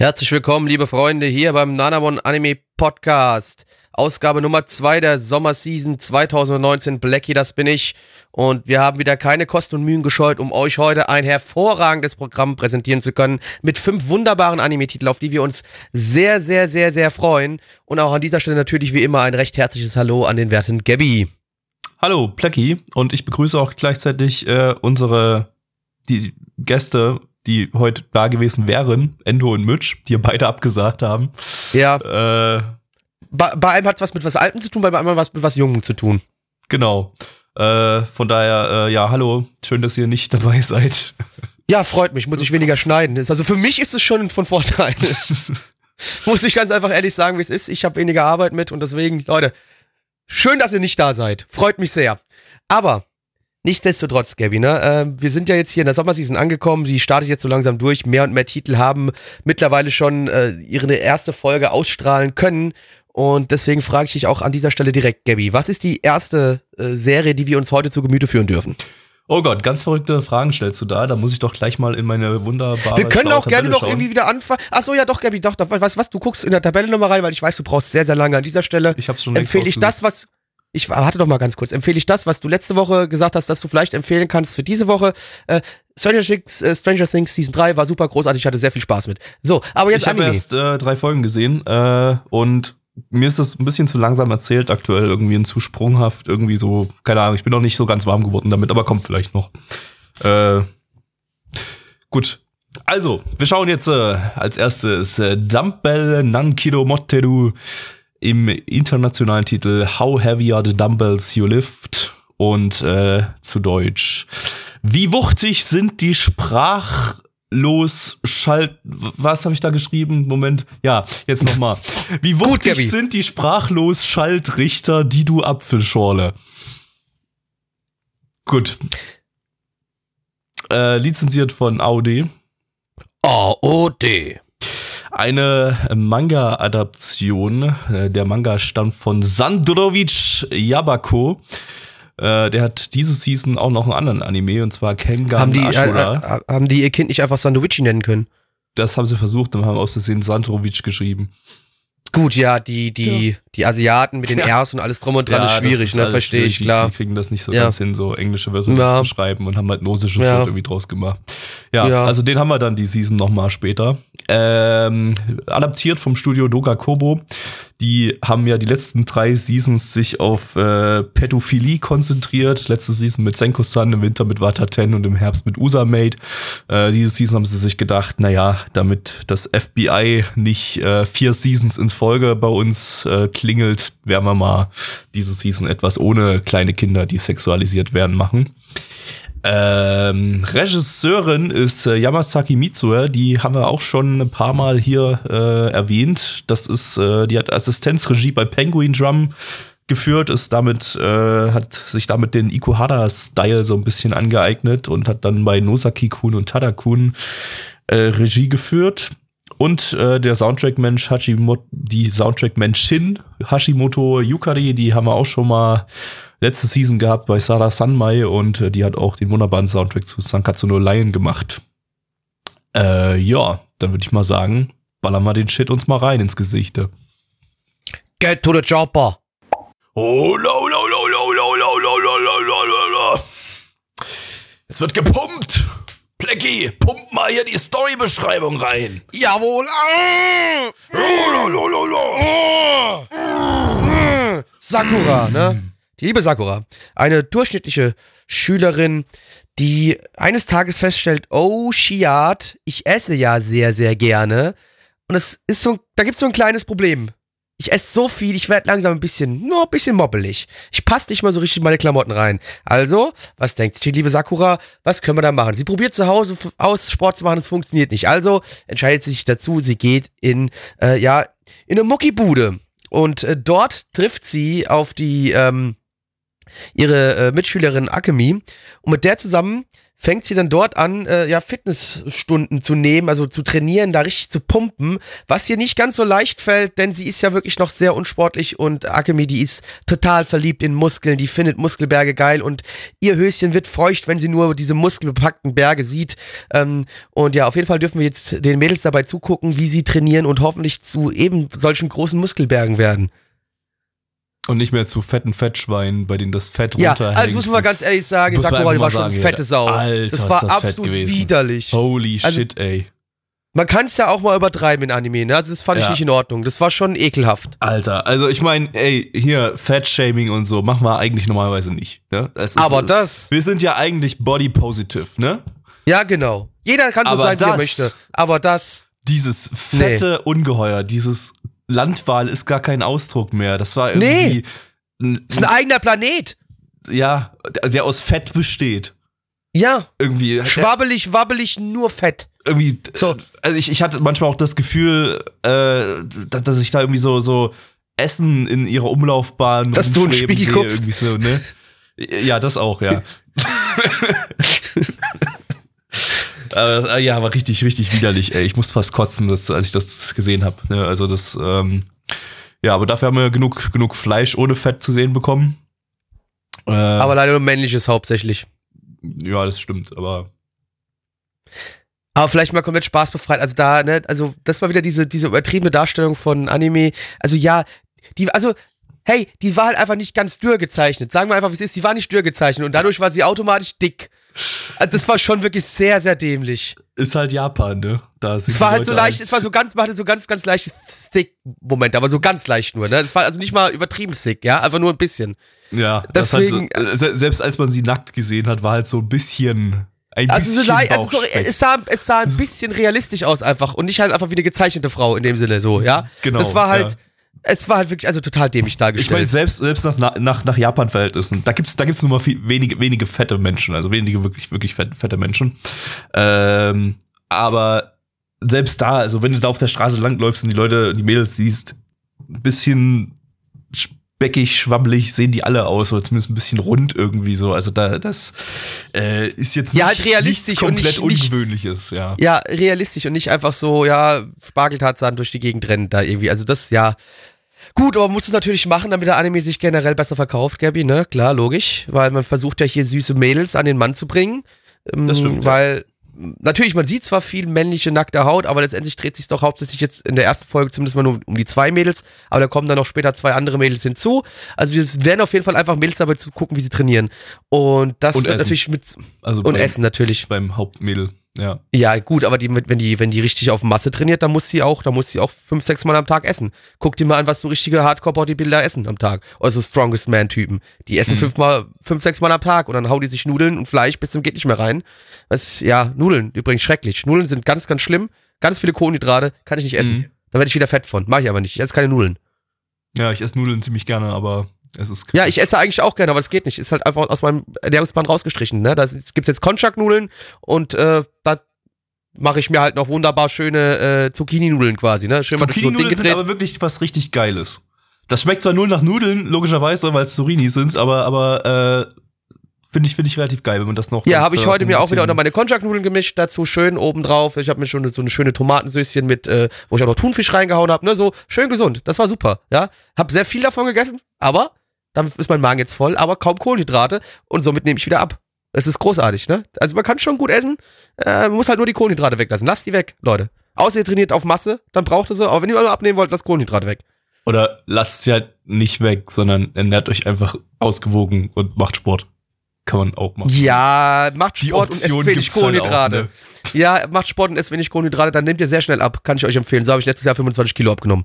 Herzlich willkommen, liebe Freunde, hier beim Nanamon Anime Podcast. Ausgabe Nummer 2 der Sommerseason 2019. Blackie, das bin ich. Und wir haben wieder keine Kosten und Mühen gescheut, um euch heute ein hervorragendes Programm präsentieren zu können. Mit fünf wunderbaren Anime-Titeln, auf die wir uns sehr, sehr, sehr, sehr freuen. Und auch an dieser Stelle natürlich wie immer ein recht herzliches Hallo an den werten Gabby. Hallo, Plecki. Und ich begrüße auch gleichzeitig äh, unsere die Gäste die heute da gewesen wären, Endo und Mitch, die ja beide abgesagt haben. Ja. Äh, bei, bei einem hat es was mit was Altem zu tun, bei einem was mit was Jungem zu tun. Genau. Äh, von daher, äh, ja, hallo, schön, dass ihr nicht dabei seid. Ja, freut mich, muss ich weniger schneiden. Also für mich ist es schon von Vorteil. muss ich ganz einfach ehrlich sagen, wie es ist. Ich habe weniger Arbeit mit und deswegen, Leute, schön, dass ihr nicht da seid. Freut mich sehr. Aber Nichtsdestotrotz, Gabby, ne? Äh, wir sind ja jetzt hier in der Sommerseason angekommen. Die startet jetzt so langsam durch. Mehr und mehr Titel haben mittlerweile schon äh, ihre erste Folge ausstrahlen können. Und deswegen frage ich dich auch an dieser Stelle direkt, Gabby, was ist die erste äh, Serie, die wir uns heute zu Gemüte führen dürfen? Oh Gott, ganz verrückte Fragen stellst du da. Da muss ich doch gleich mal in meine wunderbare. Wir können auch gerne noch irgendwie wieder anfangen. Ach so, ja, doch, Gabby, doch, doch. Weißt was? Du guckst in der Tabelle nochmal rein, weil ich weiß, du brauchst sehr, sehr lange an dieser Stelle. Ich hab's schon Empfehle ich das, was ich warte doch mal ganz kurz. Empfehle ich das, was du letzte Woche gesagt hast, dass du vielleicht empfehlen kannst für diese Woche? Äh, Stranger, Things, äh, Stranger Things Season 3 war super großartig, ich hatte sehr viel Spaß mit. So, aber jetzt Ich habe erst äh, drei Folgen gesehen äh, und mir ist das ein bisschen zu langsam erzählt aktuell, irgendwie ein zu sprunghaft, irgendwie so, keine Ahnung, ich bin noch nicht so ganz warm geworden damit, aber kommt vielleicht noch. Äh, gut. Also, wir schauen jetzt äh, als erstes äh, Dumbbell Nankido Motteru im internationalen Titel How Heavy Are the Dumbbells You Lift? Und äh, zu Deutsch. Wie wuchtig sind die sprachlos Schalt was habe ich da geschrieben? Moment. Ja jetzt noch mal. Wie wuchtig Gut, sind die sprachlos Schaltrichter die du Apfelschorle? Gut. Äh, lizenziert von AOD AOD eine Manga-Adaption. Äh, der Manga stammt von Sandrovic Yabako. Äh, der hat diese Season auch noch einen anderen Anime, und zwar Kengan haben die, Ashura. Äh, haben die ihr Kind nicht einfach Sandrovici nennen können? Das haben sie versucht und haben aus Versehen Sandrovic geschrieben. Gut, ja, die, die, ja. Die Asiaten mit den ja. R's und alles drum und dran ja, ist schwierig, ist ne? Verstehe ich, klar. Die, die, kriegen das nicht so ganz hin, so englische Wörter zu schreiben und haben halt ein russisches Wort irgendwie draus gemacht. Ja, also den haben wir dann die Season nochmal später. Ähm, adaptiert vom Studio Doga Kobo. Die haben ja die letzten drei Seasons sich auf äh, Pädophilie konzentriert. Letzte Season mit Senko-san, im Winter mit Wataten und im Herbst mit Usamate. Äh, diese Season haben sie sich gedacht, naja, damit das FBI nicht äh, vier Seasons ins Folge bei uns äh, klingelt, werden wir mal diese Season etwas ohne kleine Kinder, die sexualisiert werden, machen. Ähm, Regisseurin ist äh, Yamasaki Mitsue, die haben wir auch schon ein paar Mal hier äh, erwähnt. Das ist, äh, die hat Assistenzregie bei Penguin Drum geführt, ist damit, äh, hat sich damit den Ikuhara-Style so ein bisschen angeeignet und hat dann bei Nosaki-kun und Tada-kun äh, Regie geführt. Und äh, der Soundtrack-Mensch Hashimoto, die Soundtrack-Menschin Hashimoto Yukari, die haben wir auch schon mal letzte Season gehabt bei Sarah Sanmai und äh, die hat auch den wunderbaren Soundtrack zu Sankatsu no Lion gemacht. Äh, ja, dann würde ich mal sagen, ballern wir den Shit uns mal rein ins Gesicht. Get to the chopper. Oh, lo, lo, lo, lo, lo, lo, lo, lo, lo, lo, lo. Es wird gepumpt. Plecki, pump mal hier die Storybeschreibung rein. Jawohl. Ah. Sakura, ne? Die liebe Sakura, eine durchschnittliche Schülerin, die eines Tages feststellt, oh Shiat, ich esse ja sehr, sehr gerne. Und es ist so, da gibt es so ein kleines Problem. Ich esse so viel, ich werde langsam ein bisschen, nur ein bisschen mobbelig. Ich passe nicht mal so richtig in meine Klamotten rein. Also, was denkt sich die liebe Sakura? Was können wir da machen? Sie probiert zu Hause aus Sport zu machen, es funktioniert nicht. Also entscheidet sie sich dazu, sie geht in, äh, ja, in eine Muckibude. Und äh, dort trifft sie auf die, ähm, ihre äh, Mitschülerin Akemi. Und mit der zusammen fängt sie dann dort an, äh, ja, Fitnessstunden zu nehmen, also zu trainieren, da richtig zu pumpen, was ihr nicht ganz so leicht fällt, denn sie ist ja wirklich noch sehr unsportlich und Akemi, die ist total verliebt in Muskeln, die findet Muskelberge geil und ihr Höschen wird feucht, wenn sie nur diese muskelbepackten Berge sieht. Ähm, und ja, auf jeden Fall dürfen wir jetzt den Mädels dabei zugucken, wie sie trainieren und hoffentlich zu eben solchen großen Muskelbergen werden. Und nicht mehr zu fetten Fettschweinen, bei denen das Fett ja, runterhängt. Ja, also muss man mal ganz ehrlich sagen, ich Sakura, die war schon eine fette Sau. Alter, das war das absolut widerlich. Holy also, shit, ey. Man kann es ja auch mal übertreiben in Anime, ne? Also das fand ja. ich nicht in Ordnung. Das war schon ekelhaft. Alter, also ich meine, ey, hier Fat-Shaming und so machen wir eigentlich normalerweise nicht. Ne? Das ist, Aber das. Wir sind ja eigentlich body positive, ne? Ja, genau. Jeder kann so Aber sein, das, wie er möchte. Aber das. Dieses fette nee. Ungeheuer, dieses Landwahl ist gar kein Ausdruck mehr. Das war irgendwie. Nee. Das ist ein eigener Planet. Ja, der aus Fett besteht. Ja. Irgendwie. Schwabbelig, wabbelig, nur Fett. Irgendwie. So. Also ich, ich hatte manchmal auch das Gefühl, äh, dass ich da irgendwie so, so Essen in ihrer Umlaufbahn. Dass du ein Spiegel guckst. Irgendwie so, ne? Ja, das auch, ja. äh, ja, war richtig, richtig widerlich, ey. Ich musste fast kotzen, das, als ich das gesehen habe. Ne? Also das, ähm, ja, aber dafür haben wir genug, genug Fleisch ohne Fett zu sehen bekommen. Äh, aber leider nur männliches hauptsächlich. Ja, das stimmt, aber. Aber vielleicht mal komplett spaßbefreit. Also da, ne, also das war wieder diese, diese übertriebene Darstellung von Anime. Also ja, die, also hey, die war halt einfach nicht ganz dürr gezeichnet. Sagen wir einfach, wie es ist, die war nicht dürr gezeichnet und dadurch war sie automatisch dick. Also das war schon wirklich sehr, sehr dämlich. Ist halt Japan, ne? Da es war halt so leicht, es war so ganz, man hatte so ganz, ganz leichte Stick-Moment, aber so ganz leicht nur, ne? Das war also nicht mal übertrieben sick, ja? Einfach nur ein bisschen. Ja, deswegen. Halt so, äh, selbst als man sie nackt gesehen hat, war halt so ein bisschen. Ein also, so leicht, also so, es, sah, es sah ein bisschen realistisch aus einfach und nicht halt einfach wie eine gezeichnete Frau in dem Sinne so, ja? Genau. Das war halt. Ja es war halt wirklich also total dämlich dargestellt. Ich meine, selbst, selbst nach, nach, nach Japan-Verhältnissen, da gibt's da gibt's nur mal viel, wenige, wenige fette Menschen, also wenige wirklich, wirklich fette, fette Menschen. Ähm, aber selbst da, also wenn du da auf der Straße langläufst und die Leute, die Mädels siehst, ein bisschen speckig, schwabbelig sehen die alle aus, oder zumindest ein bisschen rund irgendwie so. Also da, das äh, ist jetzt ja, halt realistisch komplett und nicht, Ungewöhnliches, ja. Ja, realistisch und nicht einfach so, ja, Spargeltatsachen durch die Gegend rennen da irgendwie. Also das, ja. Gut, aber man muss es natürlich machen, damit der Anime sich generell besser verkauft, Gabi, ne? Klar, logisch. Weil man versucht ja hier süße Mädels an den Mann zu bringen. Das stimmt. Weil ja natürlich, man sieht zwar viel männliche nackte Haut, aber letztendlich dreht sich doch hauptsächlich jetzt in der ersten Folge zumindest mal nur um die zwei Mädels, aber da kommen dann noch später zwei andere Mädels hinzu. Also wir werden auf jeden Fall einfach Mädels dabei zu gucken, wie sie trainieren. Und das und wird natürlich mit also und beim, Essen natürlich beim Hauptmädel. Ja. Ja, gut, aber die, wenn die, wenn die richtig auf Masse trainiert, dann muss sie auch, dann muss sie auch fünf, sechs Mal am Tag essen. Guck dir mal an, was so richtige Hardcore-Bodybuilder essen am Tag. Also Strongest Man-Typen. Die essen mhm. fünfmal, fünf, sechs Mal am Tag und dann hauen die sich Nudeln und Fleisch bis zum geht nicht mehr rein. Das, ja, Nudeln, übrigens schrecklich. Nudeln sind ganz, ganz schlimm. Ganz viele Kohlenhydrate, kann ich nicht essen. Mhm. Da werde ich wieder fett von. Mach ich aber nicht. Ich esse keine Nudeln. Ja, ich esse Nudeln ziemlich gerne, aber ja, ich esse eigentlich auch gerne, aber es geht nicht. Ist halt einfach aus meinem Ernährungsplan rausgestrichen. Ne? Da gibt jetzt Konchak-Nudeln und äh, da mache ich mir halt noch wunderbar schöne äh, Zucchini-Nudeln quasi. Ne? Schön Zucchini-Nudeln so sind aber wirklich was richtig Geiles. Das schmeckt zwar nur nach Nudeln, logischerweise, weil es Zurini sind, aber, aber äh, finde ich, find ich relativ geil, wenn man das noch. Ja, habe ich heute mir auch wieder unter meine Konjac-Nudeln gemischt, dazu schön obendrauf. Ich habe mir schon so eine schöne Tomatensüßchen mit, äh, wo ich auch noch Thunfisch reingehauen habe, ne? So schön gesund. Das war super, ja. Hab sehr viel davon gegessen, aber dann ist mein Magen jetzt voll, aber kaum Kohlenhydrate und somit nehme ich wieder ab. Es ist großartig, ne? Also man kann schon gut essen, äh, muss halt nur die Kohlenhydrate weglassen. Lasst die weg, Leute. Außer ihr trainiert auf Masse, dann braucht ihr sie. Aber wenn ihr mal abnehmen wollt, lasst Kohlenhydrate weg. Oder lasst sie halt nicht weg, sondern ernährt euch einfach ausgewogen und macht Sport. Kann man auch machen. Ja, macht Sport und esst wenig Kohlenhydrate. Halt auch, ne? Ja, macht Sport und esst wenig Kohlenhydrate, dann nehmt ihr sehr schnell ab. Kann ich euch empfehlen. So habe ich letztes Jahr 25 Kilo abgenommen.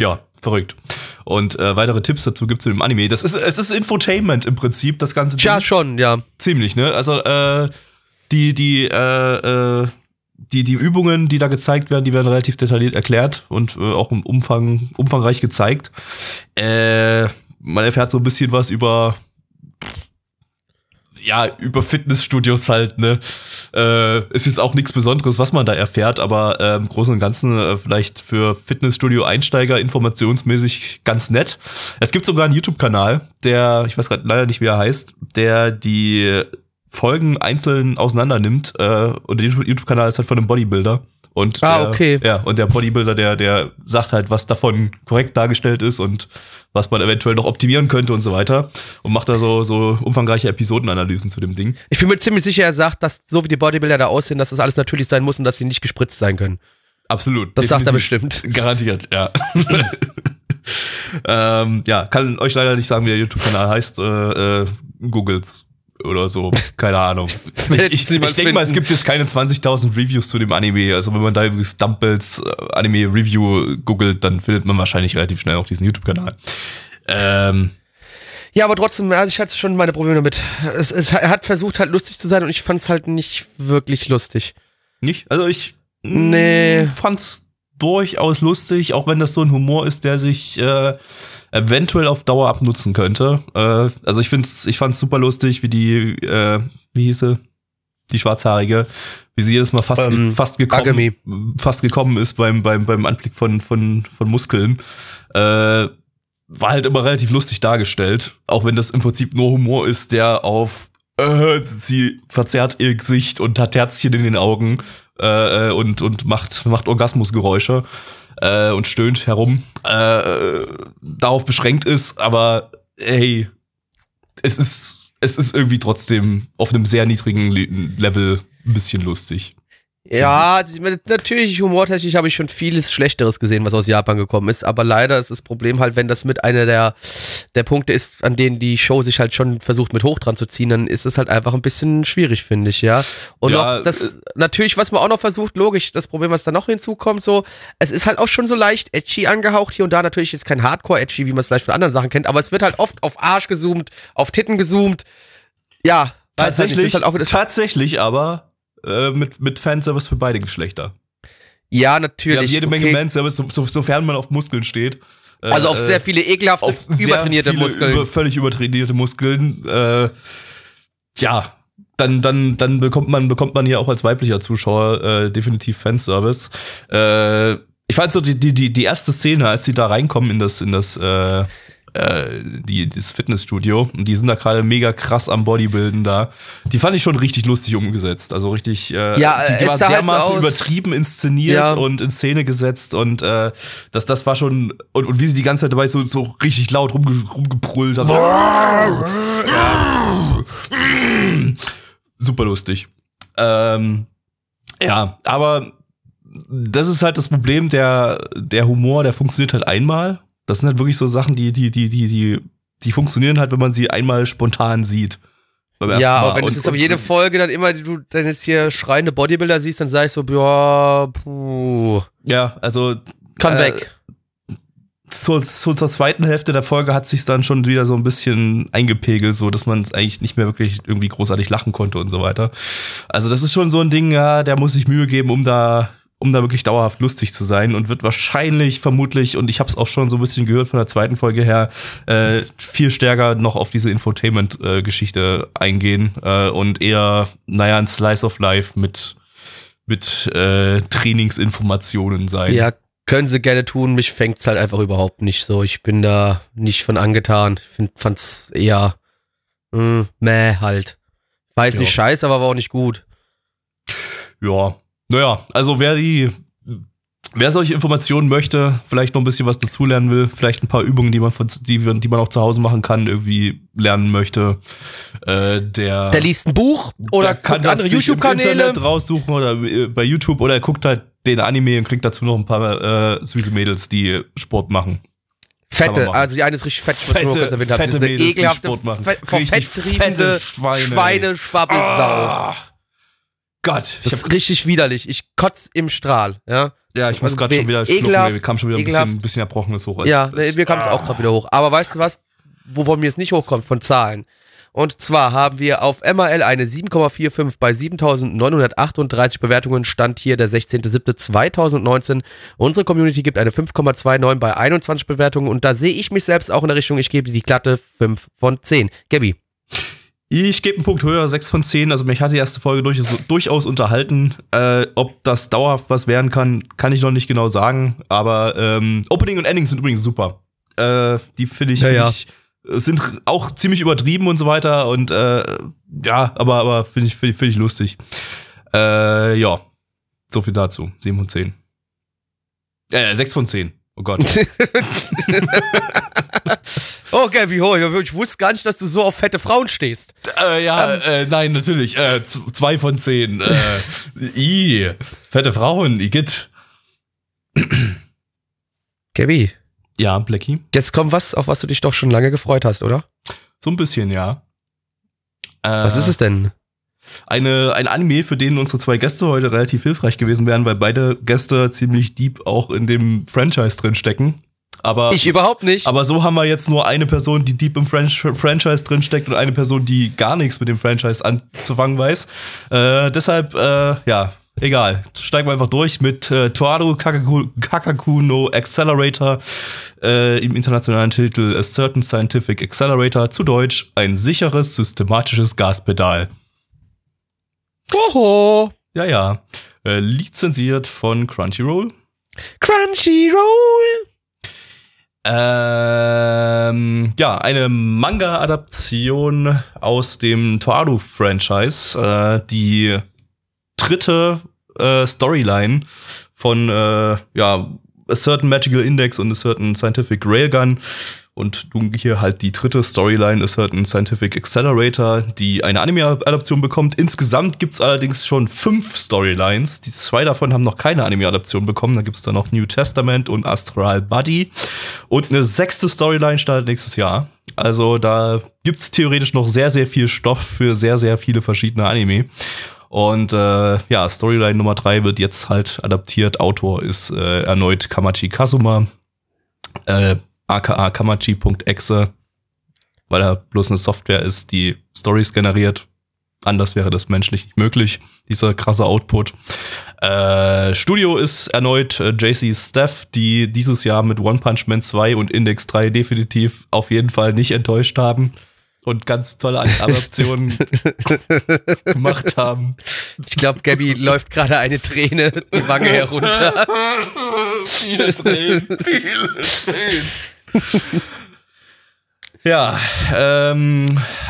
Ja, verrückt. Und äh, weitere Tipps dazu gibt es im Anime. Das ist, es ist Infotainment im Prinzip, das ganze Ding. Ja, schon, ja. Ziemlich, ne? Also, äh, die, die, äh, äh, die, die Übungen, die da gezeigt werden, die werden relativ detailliert erklärt und äh, auch im Umfang, umfangreich gezeigt. Äh, man erfährt so ein bisschen was über ja, über Fitnessstudios halt, ne? Äh, ist jetzt auch nichts Besonderes, was man da erfährt, aber äh, im Großen und Ganzen äh, vielleicht für Fitnessstudio-Einsteiger informationsmäßig ganz nett. Es gibt sogar einen YouTube-Kanal, der, ich weiß gerade leider nicht, wie er heißt, der die Folgen einzeln auseinander nimmt. Äh, und der YouTube-Kanal ist halt von einem Bodybuilder. Und ah, der, okay. Ja, und der Bodybuilder, der, der sagt halt, was davon korrekt dargestellt ist und was man eventuell noch optimieren könnte und so weiter. Und macht da so, so umfangreiche Episodenanalysen zu dem Ding. Ich bin mir ziemlich sicher, er sagt, dass so wie die Bodybuilder da aussehen, dass das alles natürlich sein muss und dass sie nicht gespritzt sein können. Absolut. Das sagt er bestimmt. Garantiert, ja. ähm, ja, kann euch leider nicht sagen, wie der YouTube-Kanal heißt. Äh, äh, Googles oder so. Keine Ahnung. ich, ich, ich denke mal, es gibt jetzt keine 20.000 Reviews zu dem Anime. Also wenn man da übrigens Dumbbells äh, Anime Review googelt, dann findet man wahrscheinlich relativ schnell auch diesen YouTube-Kanal. Ähm, ja, aber trotzdem, also ich hatte schon meine Probleme damit. Es, es, er hat versucht halt lustig zu sein und ich fand es halt nicht wirklich lustig. Nicht? Also ich nee. fand es durchaus lustig, auch wenn das so ein Humor ist, der sich äh, eventuell auf Dauer abnutzen könnte. Äh, also ich find's, ich fand's super lustig, wie die, äh, wie hieß sie? Die Schwarzhaarige, wie sie jedes Mal fast, ähm, fast gekommen, Agami. fast gekommen ist beim, beim, beim Anblick von, von, von Muskeln. Äh, war halt immer relativ lustig dargestellt, auch wenn das im Prinzip nur Humor ist, der auf äh, sie verzerrt ihr Gesicht und hat Herzchen in den Augen äh, und, und macht, macht Orgasmusgeräusche äh, und stöhnt herum, äh, darauf beschränkt ist, aber hey, es ist, es ist irgendwie trotzdem auf einem sehr niedrigen Level ein bisschen lustig. Ja, natürlich humortechnisch habe ich schon vieles Schlechteres gesehen, was aus Japan gekommen ist, aber leider ist das Problem halt, wenn das mit einer der, der Punkte ist, an denen die Show sich halt schon versucht mit hoch dran zu ziehen, dann ist es halt einfach ein bisschen schwierig, finde ich, ja. Und ja, auch das, äh, natürlich, was man auch noch versucht, logisch, das Problem, was da noch hinzukommt, so, es ist halt auch schon so leicht edgy angehaucht hier und da, natürlich ist kein Hardcore-edgy, wie man es vielleicht von anderen Sachen kennt, aber es wird halt oft auf Arsch gezoomt, auf Titten gezoomt, ja. Tatsächlich, halt tatsächlich aber äh, mit, mit Fanservice für beide Geschlechter. Ja, natürlich. Wir haben jede Menge okay. Fanservice, so, so, sofern man auf Muskeln steht. Äh, also auf sehr viele ekelhafte, auf übertrainierte Muskeln. Über, völlig übertrainierte Muskeln. Äh, ja, dann, dann, dann bekommt man, bekommt man hier auch als weiblicher Zuschauer äh, definitiv Fanservice. Äh, ich fand so die, die, die erste Szene, als sie da reinkommen in das, in das äh, äh, die, das Fitnessstudio. Und die sind da gerade mega krass am Bodybuilden da. Die fand ich schon richtig lustig umgesetzt. Also richtig, äh, ja, die, die war halt dermaßen halt übertrieben inszeniert ja. und in Szene gesetzt. Und äh, das, das war schon, und, und wie sie die ganze Zeit dabei so, so richtig laut rumge, rumgebrüllt haben. ja. Super lustig. Ähm, ja, aber das ist halt das Problem, der, der Humor, der funktioniert halt einmal das sind halt wirklich so Sachen, die, die, die, die, die, die funktionieren halt, wenn man sie einmal spontan sieht. ja, aber wenn du jetzt aber jede Folge dann immer, du dann jetzt hier schreiende Bodybuilder siehst, dann sag ich so, ja, puh. Ja, also. Kann äh, weg. Zur, zur, zur, zweiten Hälfte der Folge hat sich dann schon wieder so ein bisschen eingepegelt, so dass man eigentlich nicht mehr wirklich irgendwie großartig lachen konnte und so weiter. Also das ist schon so ein Ding, ja, der muss sich Mühe geben, um da um da wirklich dauerhaft lustig zu sein und wird wahrscheinlich, vermutlich, und ich habe es auch schon so ein bisschen gehört von der zweiten Folge her, äh, viel stärker noch auf diese Infotainment-Geschichte äh, eingehen äh, und eher, naja, ein Slice of Life mit, mit äh, Trainingsinformationen sein. Ja, können sie gerne tun. Mich fängt's halt einfach überhaupt nicht so. Ich bin da nicht von angetan. Ich find, fand's eher mh, hm, meh halt. Weiß ja. nicht scheiße, aber war auch nicht gut. Ja, naja, also wer die, wer solche Informationen möchte, vielleicht noch ein bisschen was dazulernen will, vielleicht ein paar Übungen, die man, von, die, die man auch zu Hause machen kann, irgendwie lernen möchte, äh, der. Der liest ein Buch oder kann andere YouTube-Kanäle raussuchen oder äh, bei YouTube oder er guckt halt den Anime und kriegt dazu noch ein paar äh, süße Mädels, die Sport machen. Fette, also die eine ist richtig fett, was fette, ich nur erwähnt habe. Das ist eine Mädels, ekelhafte, fe vom Fett triebende Schweine, Schweine Schwabbelsau. Ah. Gott. Das ist richtig widerlich. Ich kotz im Strahl, ja. Ja, ich muss also gerade schon wieder schlucken. Mir kam schon wieder ein bisschen, ein bisschen Erbrochenes hoch. Ja, nee, mir kam es auch gerade wieder hoch. Aber weißt du was, wovon mir es nicht hochkommt? Von Zahlen. Und zwar haben wir auf MAL eine 7,45 bei 7.938 Bewertungen. Stand hier der 16.07.2019. Unsere Community gibt eine 5,29 bei 21 Bewertungen. Und da sehe ich mich selbst auch in der Richtung, ich gebe die glatte 5 von 10. Gabby. Ich gebe einen Punkt höher, 6 von 10. Also mich hat die erste Folge durchaus, durchaus unterhalten. Äh, ob das dauerhaft was werden kann, kann ich noch nicht genau sagen. Aber ähm, Opening und Ending sind übrigens super. Äh, die finde ich, ja, find ja. sind auch ziemlich übertrieben und so weiter. Und äh, ja, aber, aber finde ich, find, find ich lustig. Äh, ja, so viel dazu. 7 von 10. Äh, 6 von 10. Oh Gott. Okay, wie hoch? Ich wusste gar nicht, dass du so auf fette Frauen stehst. Äh, ja, ähm, äh, nein, natürlich. Äh, zwei von zehn. Äh, i, fette Frauen, Igitt. Gabby. Ja, Blackie. Jetzt kommt was, auf was du dich doch schon lange gefreut hast, oder? So ein bisschen, ja. was ist es denn? Eine, ein Anime, für den unsere zwei Gäste heute relativ hilfreich gewesen wären, weil beide Gäste ziemlich deep auch in dem Franchise drin stecken. Aber ich überhaupt nicht. Aber so haben wir jetzt nur eine Person, die deep im Fran Franchise drinsteckt und eine Person, die gar nichts mit dem Franchise anzufangen weiß. Äh, deshalb, äh, ja, egal. Steigen wir einfach durch mit äh, Toaru Kakaku, Kakaku no Accelerator äh, im internationalen Titel A Certain Scientific Accelerator, zu Deutsch ein sicheres, systematisches Gaspedal. Oho. Ja, ja. Äh, lizenziert von Crunchyroll. Crunchyroll. Ähm, ja, eine Manga-Adaption aus dem Toaru-Franchise. Äh, die dritte äh, Storyline von äh, ja, A Certain Magical Index und A Certain Scientific Railgun und du hier halt die dritte Storyline ist halt ein Scientific Accelerator, die eine Anime-Adaption bekommt. Insgesamt gibt es allerdings schon fünf Storylines. Die zwei davon haben noch keine Anime-Adaption bekommen. Da gibt es dann noch New Testament und Astral Buddy. Und eine sechste Storyline startet nächstes Jahr. Also da gibt es theoretisch noch sehr, sehr viel Stoff für sehr, sehr viele verschiedene Anime. Und äh, ja, Storyline Nummer drei wird jetzt halt adaptiert. Autor ist äh, erneut Kamachi Kazuma. Äh, aka kamachi.exe, weil er bloß eine Software ist, die Stories generiert. Anders wäre das menschlich nicht möglich, dieser krasse Output. Äh, Studio ist erneut äh, JC Steph, die dieses Jahr mit One Punch Man 2 und Index 3 definitiv auf jeden Fall nicht enttäuscht haben und ganz tolle Adaptionen gemacht haben. Ich glaube, Gabby läuft gerade eine Träne die Wange herunter. viele Tränen, viele Tränen ja, ähm,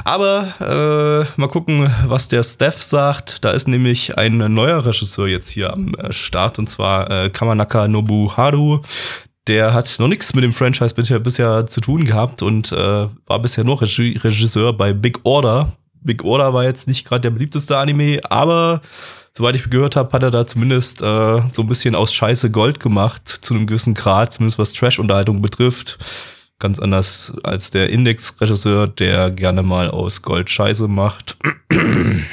aber äh, mal gucken, was der Steph sagt. Da ist nämlich ein neuer Regisseur jetzt hier am äh, Start und zwar äh, Kamanaka Nobuharu. Der hat noch nichts mit dem Franchise bisher, bisher zu tun gehabt und äh, war bisher nur Regisseur bei Big Order. Big Order war jetzt nicht gerade der beliebteste Anime, aber soweit ich gehört habe, hat er da zumindest äh, so ein bisschen aus Scheiße Gold gemacht, zu einem gewissen Grad, zumindest was Trash-Unterhaltung betrifft. Ganz anders als der Index-Regisseur, der gerne mal aus Gold Scheiße macht. ich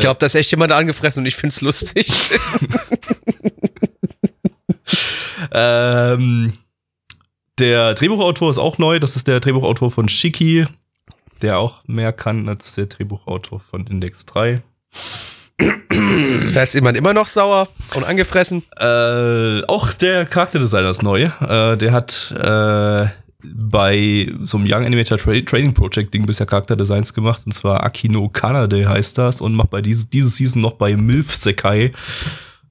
glaube, da ist echt jemand angefressen und ich finde es lustig. ähm, der Drehbuchautor ist auch neu. Das ist der Drehbuchautor von Shiki, der auch mehr kann als der Drehbuchautor von Index 3. Da ist jemand immer noch sauer und angefressen. Äh, auch der Charakterdesigner ist neu. Äh, der hat äh, bei so einem Young Animator Tra Training Project Ding bisher Charakterdesigns gemacht. Und zwar Akino Kanade heißt das. Und macht bei diese, diese Season noch bei Milf Sekai.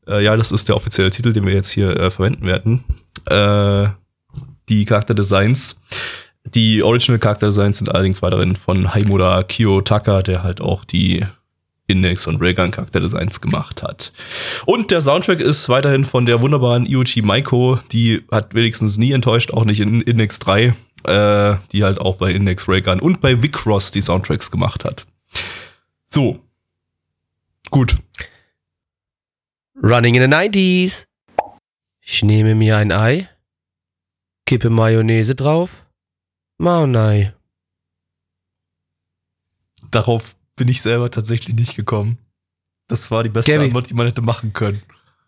Äh, ja, das ist der offizielle Titel, den wir jetzt hier äh, verwenden werden. Äh, die Charakterdesigns. Die Original Charakterdesigns sind allerdings weiterhin von Haimura Kiyotaka, der halt auch die Index und Railgun Charakterdesigns gemacht hat. Und der Soundtrack ist weiterhin von der wunderbaren Iuchi Maiko, die hat wenigstens nie enttäuscht, auch nicht in Index 3, äh, die halt auch bei Index Railgun und bei Vicross die Soundtracks gemacht hat. So. Gut. Running in the 90s. Ich nehme mir ein Ei, kippe Mayonnaise drauf, Maonei. Darauf bin ich selber tatsächlich nicht gekommen. Das war die beste Gabby. Antwort, die man hätte machen können.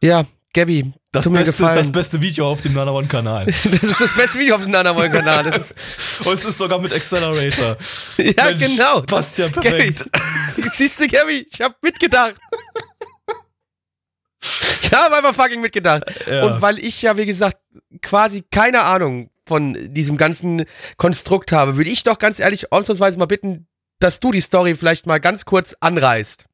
Ja, Gabby, das, beste, das beste Video auf dem Nana One-Kanal. das ist das beste Video auf dem Nana One-Kanal. Und es ist sogar mit Accelerator. ja, Mensch, genau. Passt ja perfekt. Gabby, siehst du, Gabby, ich hab mitgedacht. ich habe einfach fucking mitgedacht. Ja. Und weil ich ja, wie gesagt, quasi keine Ahnung von diesem ganzen Konstrukt habe, würde ich doch ganz ehrlich ausnahmsweise mal bitten, dass du die Story vielleicht mal ganz kurz anreißt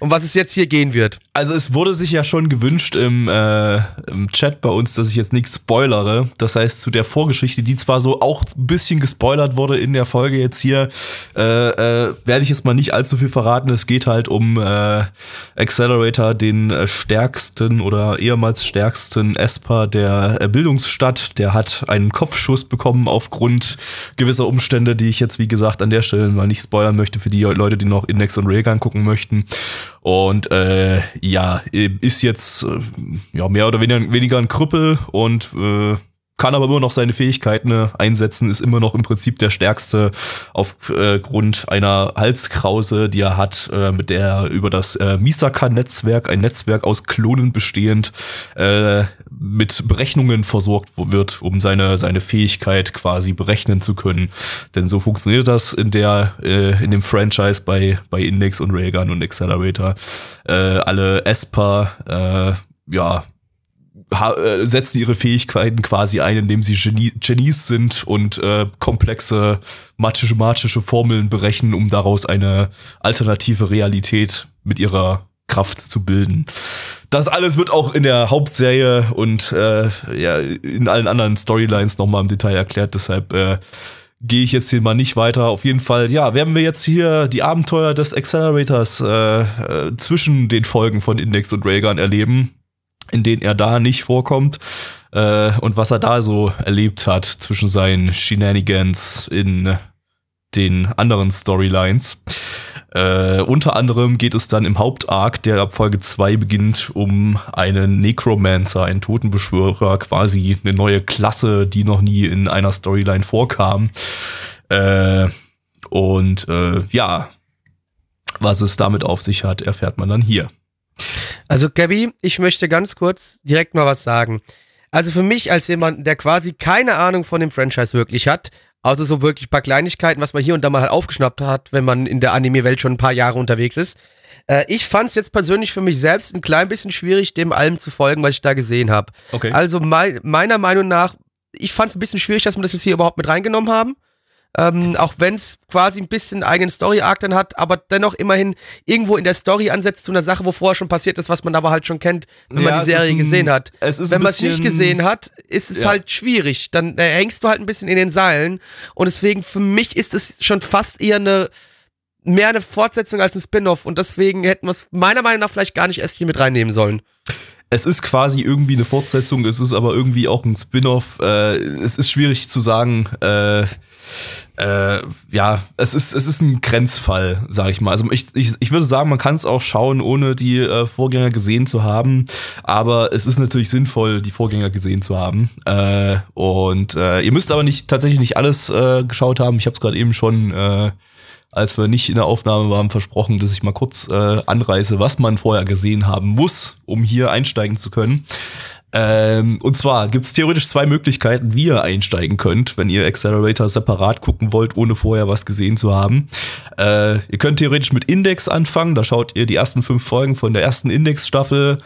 um was es jetzt hier gehen wird. Also es wurde sich ja schon gewünscht im, äh, im Chat bei uns, dass ich jetzt nichts spoilere. Das heißt, zu der Vorgeschichte, die zwar so auch ein bisschen gespoilert wurde in der Folge jetzt hier, äh, äh, werde ich jetzt mal nicht allzu viel verraten. Es geht halt um äh, Accelerator, den stärksten oder ehemals stärksten Esper der Bildungsstadt. Der hat einen Kopfschuss bekommen aufgrund gewisser Umstände, die ich jetzt, wie gesagt, an der Stelle mal nicht spoilern möchte für die Leute, die noch Index und Railgun gucken möchten. Und äh, ja, ist jetzt äh, ja, mehr oder weniger, weniger ein Krüppel und äh, kann aber immer noch seine Fähigkeiten äh, einsetzen, ist immer noch im Prinzip der stärkste aufgrund äh, einer Halskrause, die er hat, äh, mit der er über das äh, Misaka-Netzwerk, ein Netzwerk aus Klonen bestehend, äh, mit Berechnungen versorgt wird, um seine, seine Fähigkeit quasi berechnen zu können. Denn so funktioniert das in der, äh, in dem Franchise bei, bei Index und Railgun und Accelerator. Äh, alle Esper, äh, ja, äh, setzen ihre Fähigkeiten quasi ein, indem sie Genie Genies sind und äh, komplexe mathematische Formeln berechnen, um daraus eine alternative Realität mit ihrer Kraft zu bilden. Das alles wird auch in der Hauptserie und äh, ja, in allen anderen Storylines nochmal im Detail erklärt, deshalb äh, gehe ich jetzt hier mal nicht weiter. Auf jeden Fall, ja, werden wir jetzt hier die Abenteuer des Accelerators äh, äh, zwischen den Folgen von Index und Raygun erleben in denen er da nicht vorkommt äh, und was er da so erlebt hat zwischen seinen Shenanigans in den anderen Storylines. Äh, unter anderem geht es dann im Hauptarc, der ab Folge 2 beginnt, um einen Necromancer, einen Totenbeschwörer, quasi eine neue Klasse, die noch nie in einer Storyline vorkam. Äh, und äh, ja, was es damit auf sich hat, erfährt man dann hier. Also, Gabby, ich möchte ganz kurz direkt mal was sagen. Also für mich als jemand, der quasi keine Ahnung von dem Franchise wirklich hat, außer so wirklich ein paar Kleinigkeiten, was man hier und da mal halt aufgeschnappt hat, wenn man in der Anime-Welt schon ein paar Jahre unterwegs ist. Äh, ich fand es jetzt persönlich für mich selbst ein klein bisschen schwierig, dem allem zu folgen, was ich da gesehen habe. Okay. Also mein, meiner Meinung nach, ich fand es ein bisschen schwierig, dass wir das jetzt hier überhaupt mit reingenommen haben. Ähm, auch wenn es quasi ein bisschen eigenen Story-Arc dann hat, aber dennoch immerhin irgendwo in der Story ansetzt zu einer Sache, wo vorher schon passiert ist, was man aber halt schon kennt, wenn ja, man die Serie ein, gesehen hat. wenn man es nicht gesehen hat, ist es ja. halt schwierig. Dann äh, hängst du halt ein bisschen in den Seilen. Und deswegen, für mich ist es schon fast eher eine mehr eine Fortsetzung als ein Spin-off. Und deswegen hätten wir es meiner Meinung nach vielleicht gar nicht erst hier mit reinnehmen sollen es ist quasi irgendwie eine Fortsetzung, es ist aber irgendwie auch ein Spin-off. Äh, es ist schwierig zu sagen. Äh, äh, ja, es ist, es ist ein Grenzfall, sag ich mal. Also ich, ich, ich würde sagen, man kann es auch schauen, ohne die äh, Vorgänger gesehen zu haben. Aber es ist natürlich sinnvoll, die Vorgänger gesehen zu haben. Äh, und äh, ihr müsst aber nicht tatsächlich nicht alles äh, geschaut haben. Ich habe es gerade eben schon äh, als wir nicht in der Aufnahme waren, versprochen, dass ich mal kurz äh, anreiße, was man vorher gesehen haben muss, um hier einsteigen zu können. Ähm, und zwar gibt es theoretisch zwei Möglichkeiten, wie ihr einsteigen könnt, wenn ihr Accelerator separat gucken wollt, ohne vorher was gesehen zu haben. Äh, ihr könnt theoretisch mit Index anfangen, da schaut ihr die ersten fünf Folgen von der ersten Index-Staffel,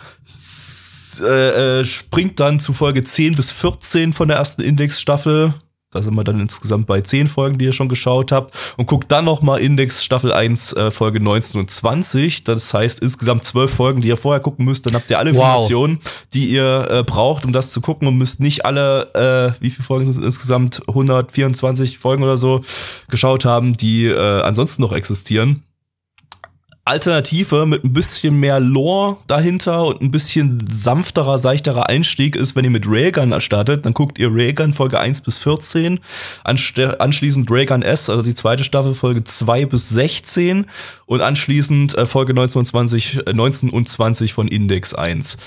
äh, äh, springt dann zu Folge 10 bis 14 von der ersten Index-Staffel, da sind wir dann insgesamt bei zehn Folgen, die ihr schon geschaut habt. Und guckt dann noch mal Index Staffel 1, äh, Folge 19 und 20. Das heißt insgesamt zwölf Folgen, die ihr vorher gucken müsst. Dann habt ihr alle Informationen, wow. die ihr äh, braucht, um das zu gucken. Und müsst nicht alle, äh, wie viele Folgen sind es insgesamt? 124 Folgen oder so geschaut haben, die äh, ansonsten noch existieren. Alternative mit ein bisschen mehr Lore dahinter und ein bisschen sanfterer, seichterer Einstieg ist, wenn ihr mit Railgun startet, dann guckt ihr Railgun Folge 1 bis 14, anschließend Railgun S, also die zweite Staffel Folge 2 bis 16 und anschließend äh, Folge 19 und 20, 19 und 20 von Index 1.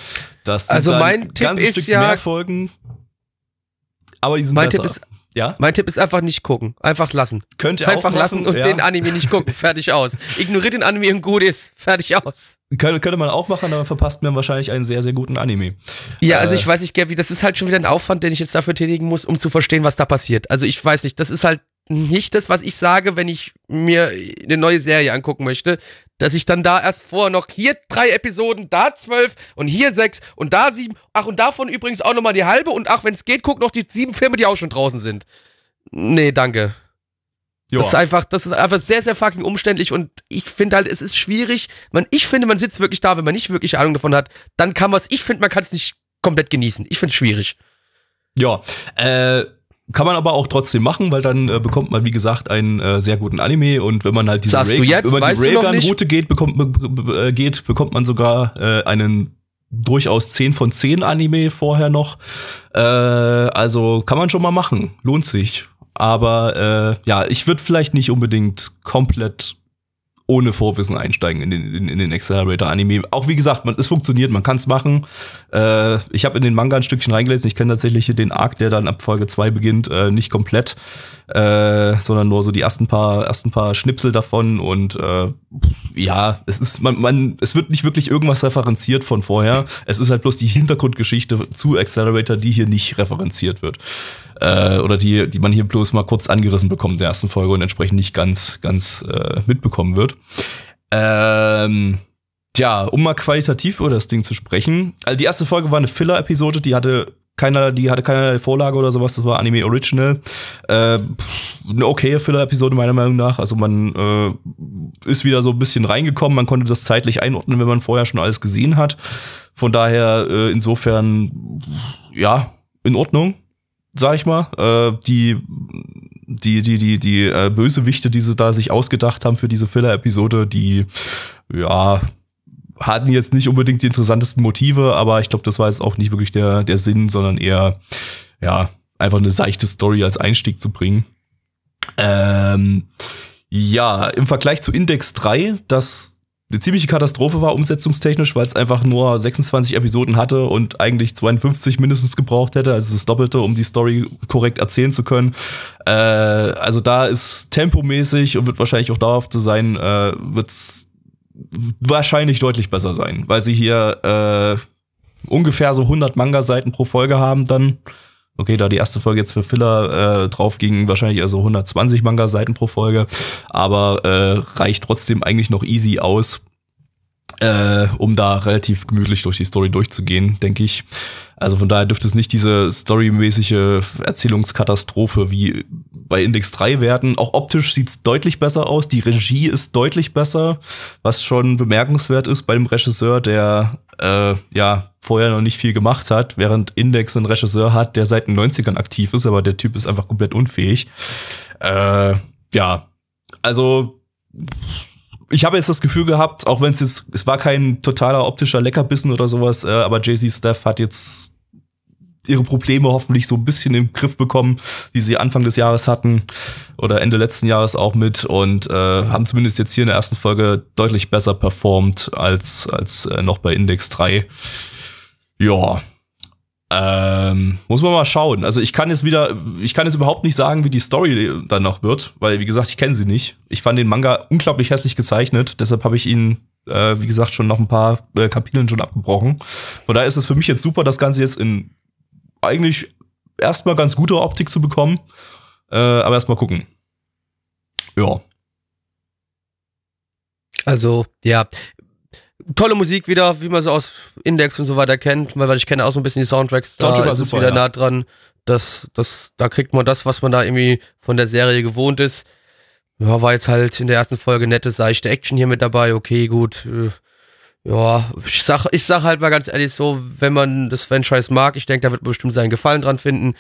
Das sind also mein Tipp ist Stück ja, mehr Folgen. Aber die sind mein besser. Tipp ist ja? Mein Tipp ist einfach nicht gucken. Einfach lassen. Könnt ihr Einfach auch lassen und ja. den Anime nicht gucken. Fertig aus. Ignoriert den Anime und gut ist. Fertig aus. Könnte, könnte man auch machen, aber verpasst mir wahrscheinlich einen sehr, sehr guten Anime. Ja, also äh, ich weiß nicht, Gabi, das ist halt schon wieder ein Aufwand, den ich jetzt dafür tätigen muss, um zu verstehen, was da passiert. Also ich weiß nicht, das ist halt nicht das, was ich sage, wenn ich mir eine neue Serie angucken möchte, dass ich dann da erst vorher noch hier drei Episoden, da zwölf und hier sechs und da sieben, ach und davon übrigens auch nochmal die halbe und ach, wenn es geht, guck noch die sieben Filme, die auch schon draußen sind. Nee, danke. Joa. Das ist einfach, das ist einfach sehr, sehr fucking umständlich und ich finde halt, es ist schwierig. Man, ich finde, man sitzt wirklich da, wenn man nicht wirklich Ahnung davon hat, dann kann man es, ich finde, man kann es nicht komplett genießen. Ich finde es schwierig. Ja, äh, kann man aber auch trotzdem machen, weil dann äh, bekommt man, wie gesagt, einen äh, sehr guten Anime und wenn man halt diese Ray wenn man die Railgun-Route geht, bekommt, äh, geht, bekommt man sogar äh, einen durchaus 10 von 10 Anime vorher noch. Äh, also kann man schon mal machen. Lohnt sich. Aber äh, ja, ich würde vielleicht nicht unbedingt komplett ohne Vorwissen einsteigen in den, in, in den Accelerator-Anime. Auch wie gesagt, man, es funktioniert, man kann es machen. Äh, ich habe in den Manga ein Stückchen reingelesen. Ich kenne tatsächlich den Arc, der dann ab Folge 2 beginnt, äh, nicht komplett, äh, sondern nur so die ersten paar, ersten paar Schnipsel davon. Und äh, ja, es ist, man, man, es wird nicht wirklich irgendwas referenziert von vorher. Es ist halt bloß die Hintergrundgeschichte zu Accelerator, die hier nicht referenziert wird äh, oder die, die man hier bloß mal kurz angerissen bekommt in der ersten Folge und entsprechend nicht ganz, ganz äh, mitbekommen wird. Ähm, Tja, um mal qualitativ über das Ding zu sprechen. Also die erste Folge war eine Filler-Episode, die hatte keiner, die hatte keine Vorlage oder sowas, das war Anime Original. Äh, eine okaye Filler-Episode meiner Meinung nach. Also man äh, ist wieder so ein bisschen reingekommen, man konnte das zeitlich einordnen, wenn man vorher schon alles gesehen hat. Von daher äh, insofern ja, in Ordnung sag ich mal. Äh, die die, die, die, die äh, Bösewichte, die sie da sich ausgedacht haben für diese Filler-Episode, die, ja, hatten jetzt nicht unbedingt die interessantesten Motive, aber ich glaube, das war jetzt auch nicht wirklich der, der Sinn, sondern eher, ja, einfach eine seichte Story als Einstieg zu bringen. Ähm, ja, im Vergleich zu Index 3, das eine ziemliche Katastrophe war umsetzungstechnisch, weil es einfach nur 26 Episoden hatte und eigentlich 52 mindestens gebraucht hätte, also das Doppelte, um die Story korrekt erzählen zu können. Äh, also da ist tempomäßig und wird wahrscheinlich auch dauerhaft zu sein, äh, wird's wahrscheinlich deutlich besser sein, weil sie hier äh, ungefähr so 100 Manga-Seiten pro Folge haben dann. Okay, da die erste Folge jetzt für Filler äh, drauf ging, wahrscheinlich also 120 Manga-Seiten pro Folge, aber äh, reicht trotzdem eigentlich noch easy aus, äh, um da relativ gemütlich durch die Story durchzugehen, denke ich. Also von daher dürfte es nicht diese storymäßige Erzählungskatastrophe wie bei Index 3 werden. Auch optisch sieht es deutlich besser aus. Die Regie ist deutlich besser, was schon bemerkenswert ist bei dem Regisseur, der äh, ja vorher noch nicht viel gemacht hat, während Index einen Regisseur hat, der seit den 90ern aktiv ist, aber der Typ ist einfach komplett unfähig. Äh, ja, also ich habe jetzt das Gefühl gehabt, auch wenn es jetzt, es war kein totaler optischer Leckerbissen oder sowas, äh, aber Jay-Z Steph hat jetzt ihre Probleme hoffentlich so ein bisschen im Griff bekommen, die sie Anfang des Jahres hatten oder Ende letzten Jahres auch mit und äh, haben zumindest jetzt hier in der ersten Folge deutlich besser performt als, als äh, noch bei Index 3. Ja. Ähm, muss man mal schauen. Also ich kann jetzt wieder, ich kann jetzt überhaupt nicht sagen, wie die Story dann noch wird, weil wie gesagt, ich kenne sie nicht. Ich fand den Manga unglaublich hässlich gezeichnet, deshalb habe ich ihn äh, wie gesagt, schon noch ein paar äh, Kapiteln schon abgebrochen. Von daher ist es für mich jetzt super, das Ganze jetzt in eigentlich erstmal ganz gute Optik zu bekommen. Äh, aber erstmal gucken. Ja. Also, ja. Tolle Musik wieder, wie man sie aus Index und so weiter kennt, weil ich kenne auch so ein bisschen die Soundtracks. Da Soundtrack ist es wieder ja. nah dran. Das, das, da kriegt man das, was man da irgendwie von der Serie gewohnt ist. Ja, war jetzt halt in der ersten Folge nette, seichte Action hier mit dabei. Okay, gut. Äh, ja, ich sag, ich sag halt mal ganz ehrlich so, wenn man das Franchise mag, ich denke, da wird man bestimmt seinen Gefallen dran finden.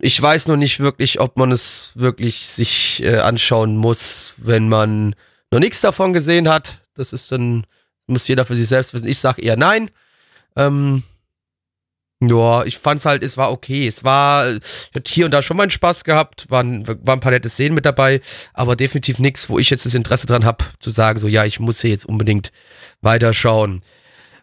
Ich weiß noch nicht wirklich, ob man es wirklich sich äh, anschauen muss, wenn man noch nichts davon gesehen hat. Das ist dann, muss jeder für sich selbst wissen. Ich sag eher nein. Ähm, ja, ich fand's halt, es war okay. Es war, ich hatte hier und da schon meinen Spaß gehabt, waren, waren ein paar nette Szenen mit dabei, aber definitiv nichts, wo ich jetzt das Interesse dran habe, zu sagen, so, ja, ich muss hier jetzt unbedingt weiterschauen.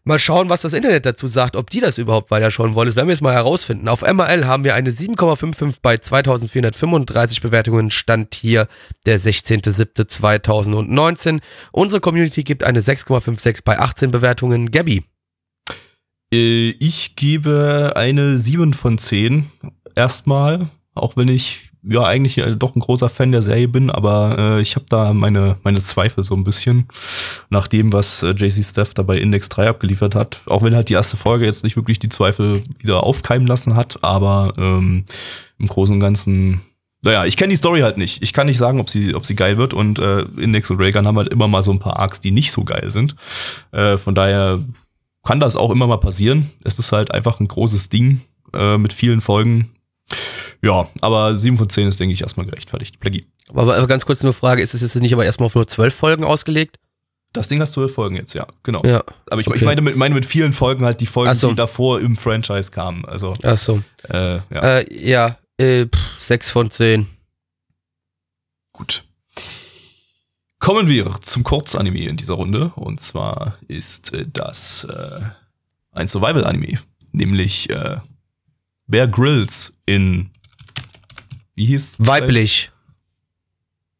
Mal schauen, was das Internet dazu sagt, ob die das überhaupt weiter schauen wollen. Das werden wir jetzt mal herausfinden. Auf MRL haben wir eine 7,55 bei 2435 Bewertungen. Stand hier der 16.07.2019. Unsere Community gibt eine 6,56 bei 18 Bewertungen. Gabby. Äh, ich gebe eine 7 von 10 erstmal, auch wenn ich ja eigentlich äh, doch ein großer Fan der Serie bin, aber äh, ich habe da meine meine Zweifel so ein bisschen nach dem, was äh, JC Steph da bei Index 3 abgeliefert hat. Auch wenn halt die erste Folge jetzt nicht wirklich die Zweifel wieder aufkeimen lassen hat, aber ähm, im Großen und Ganzen naja, ich kenne die Story halt nicht. Ich kann nicht sagen, ob sie, ob sie geil wird. Und äh, Index und Raygun haben halt immer mal so ein paar Arcs, die nicht so geil sind. Äh, von daher kann das auch immer mal passieren. Es ist halt einfach ein großes Ding äh, mit vielen Folgen. Ja, aber 7 von 10 ist, denke ich, erstmal gerechtfertigt. Plaggy. Aber, ganz kurz eine Frage, ist es jetzt nicht aber erstmal auf nur 12 Folgen ausgelegt? Das Ding hat zwölf Folgen jetzt, ja, genau. Ja, aber ich, okay. ich meine, mit, meine mit vielen Folgen halt die Folgen, so. die davor im Franchise kamen. Also, Ach so. Äh, ja, äh, ja äh, pff, 6 von 10. Gut. Kommen wir zum Kurzanime in dieser Runde. Und zwar ist äh, das äh, ein Survival-Anime, nämlich äh, Bear Grylls in wie hieß weiblich.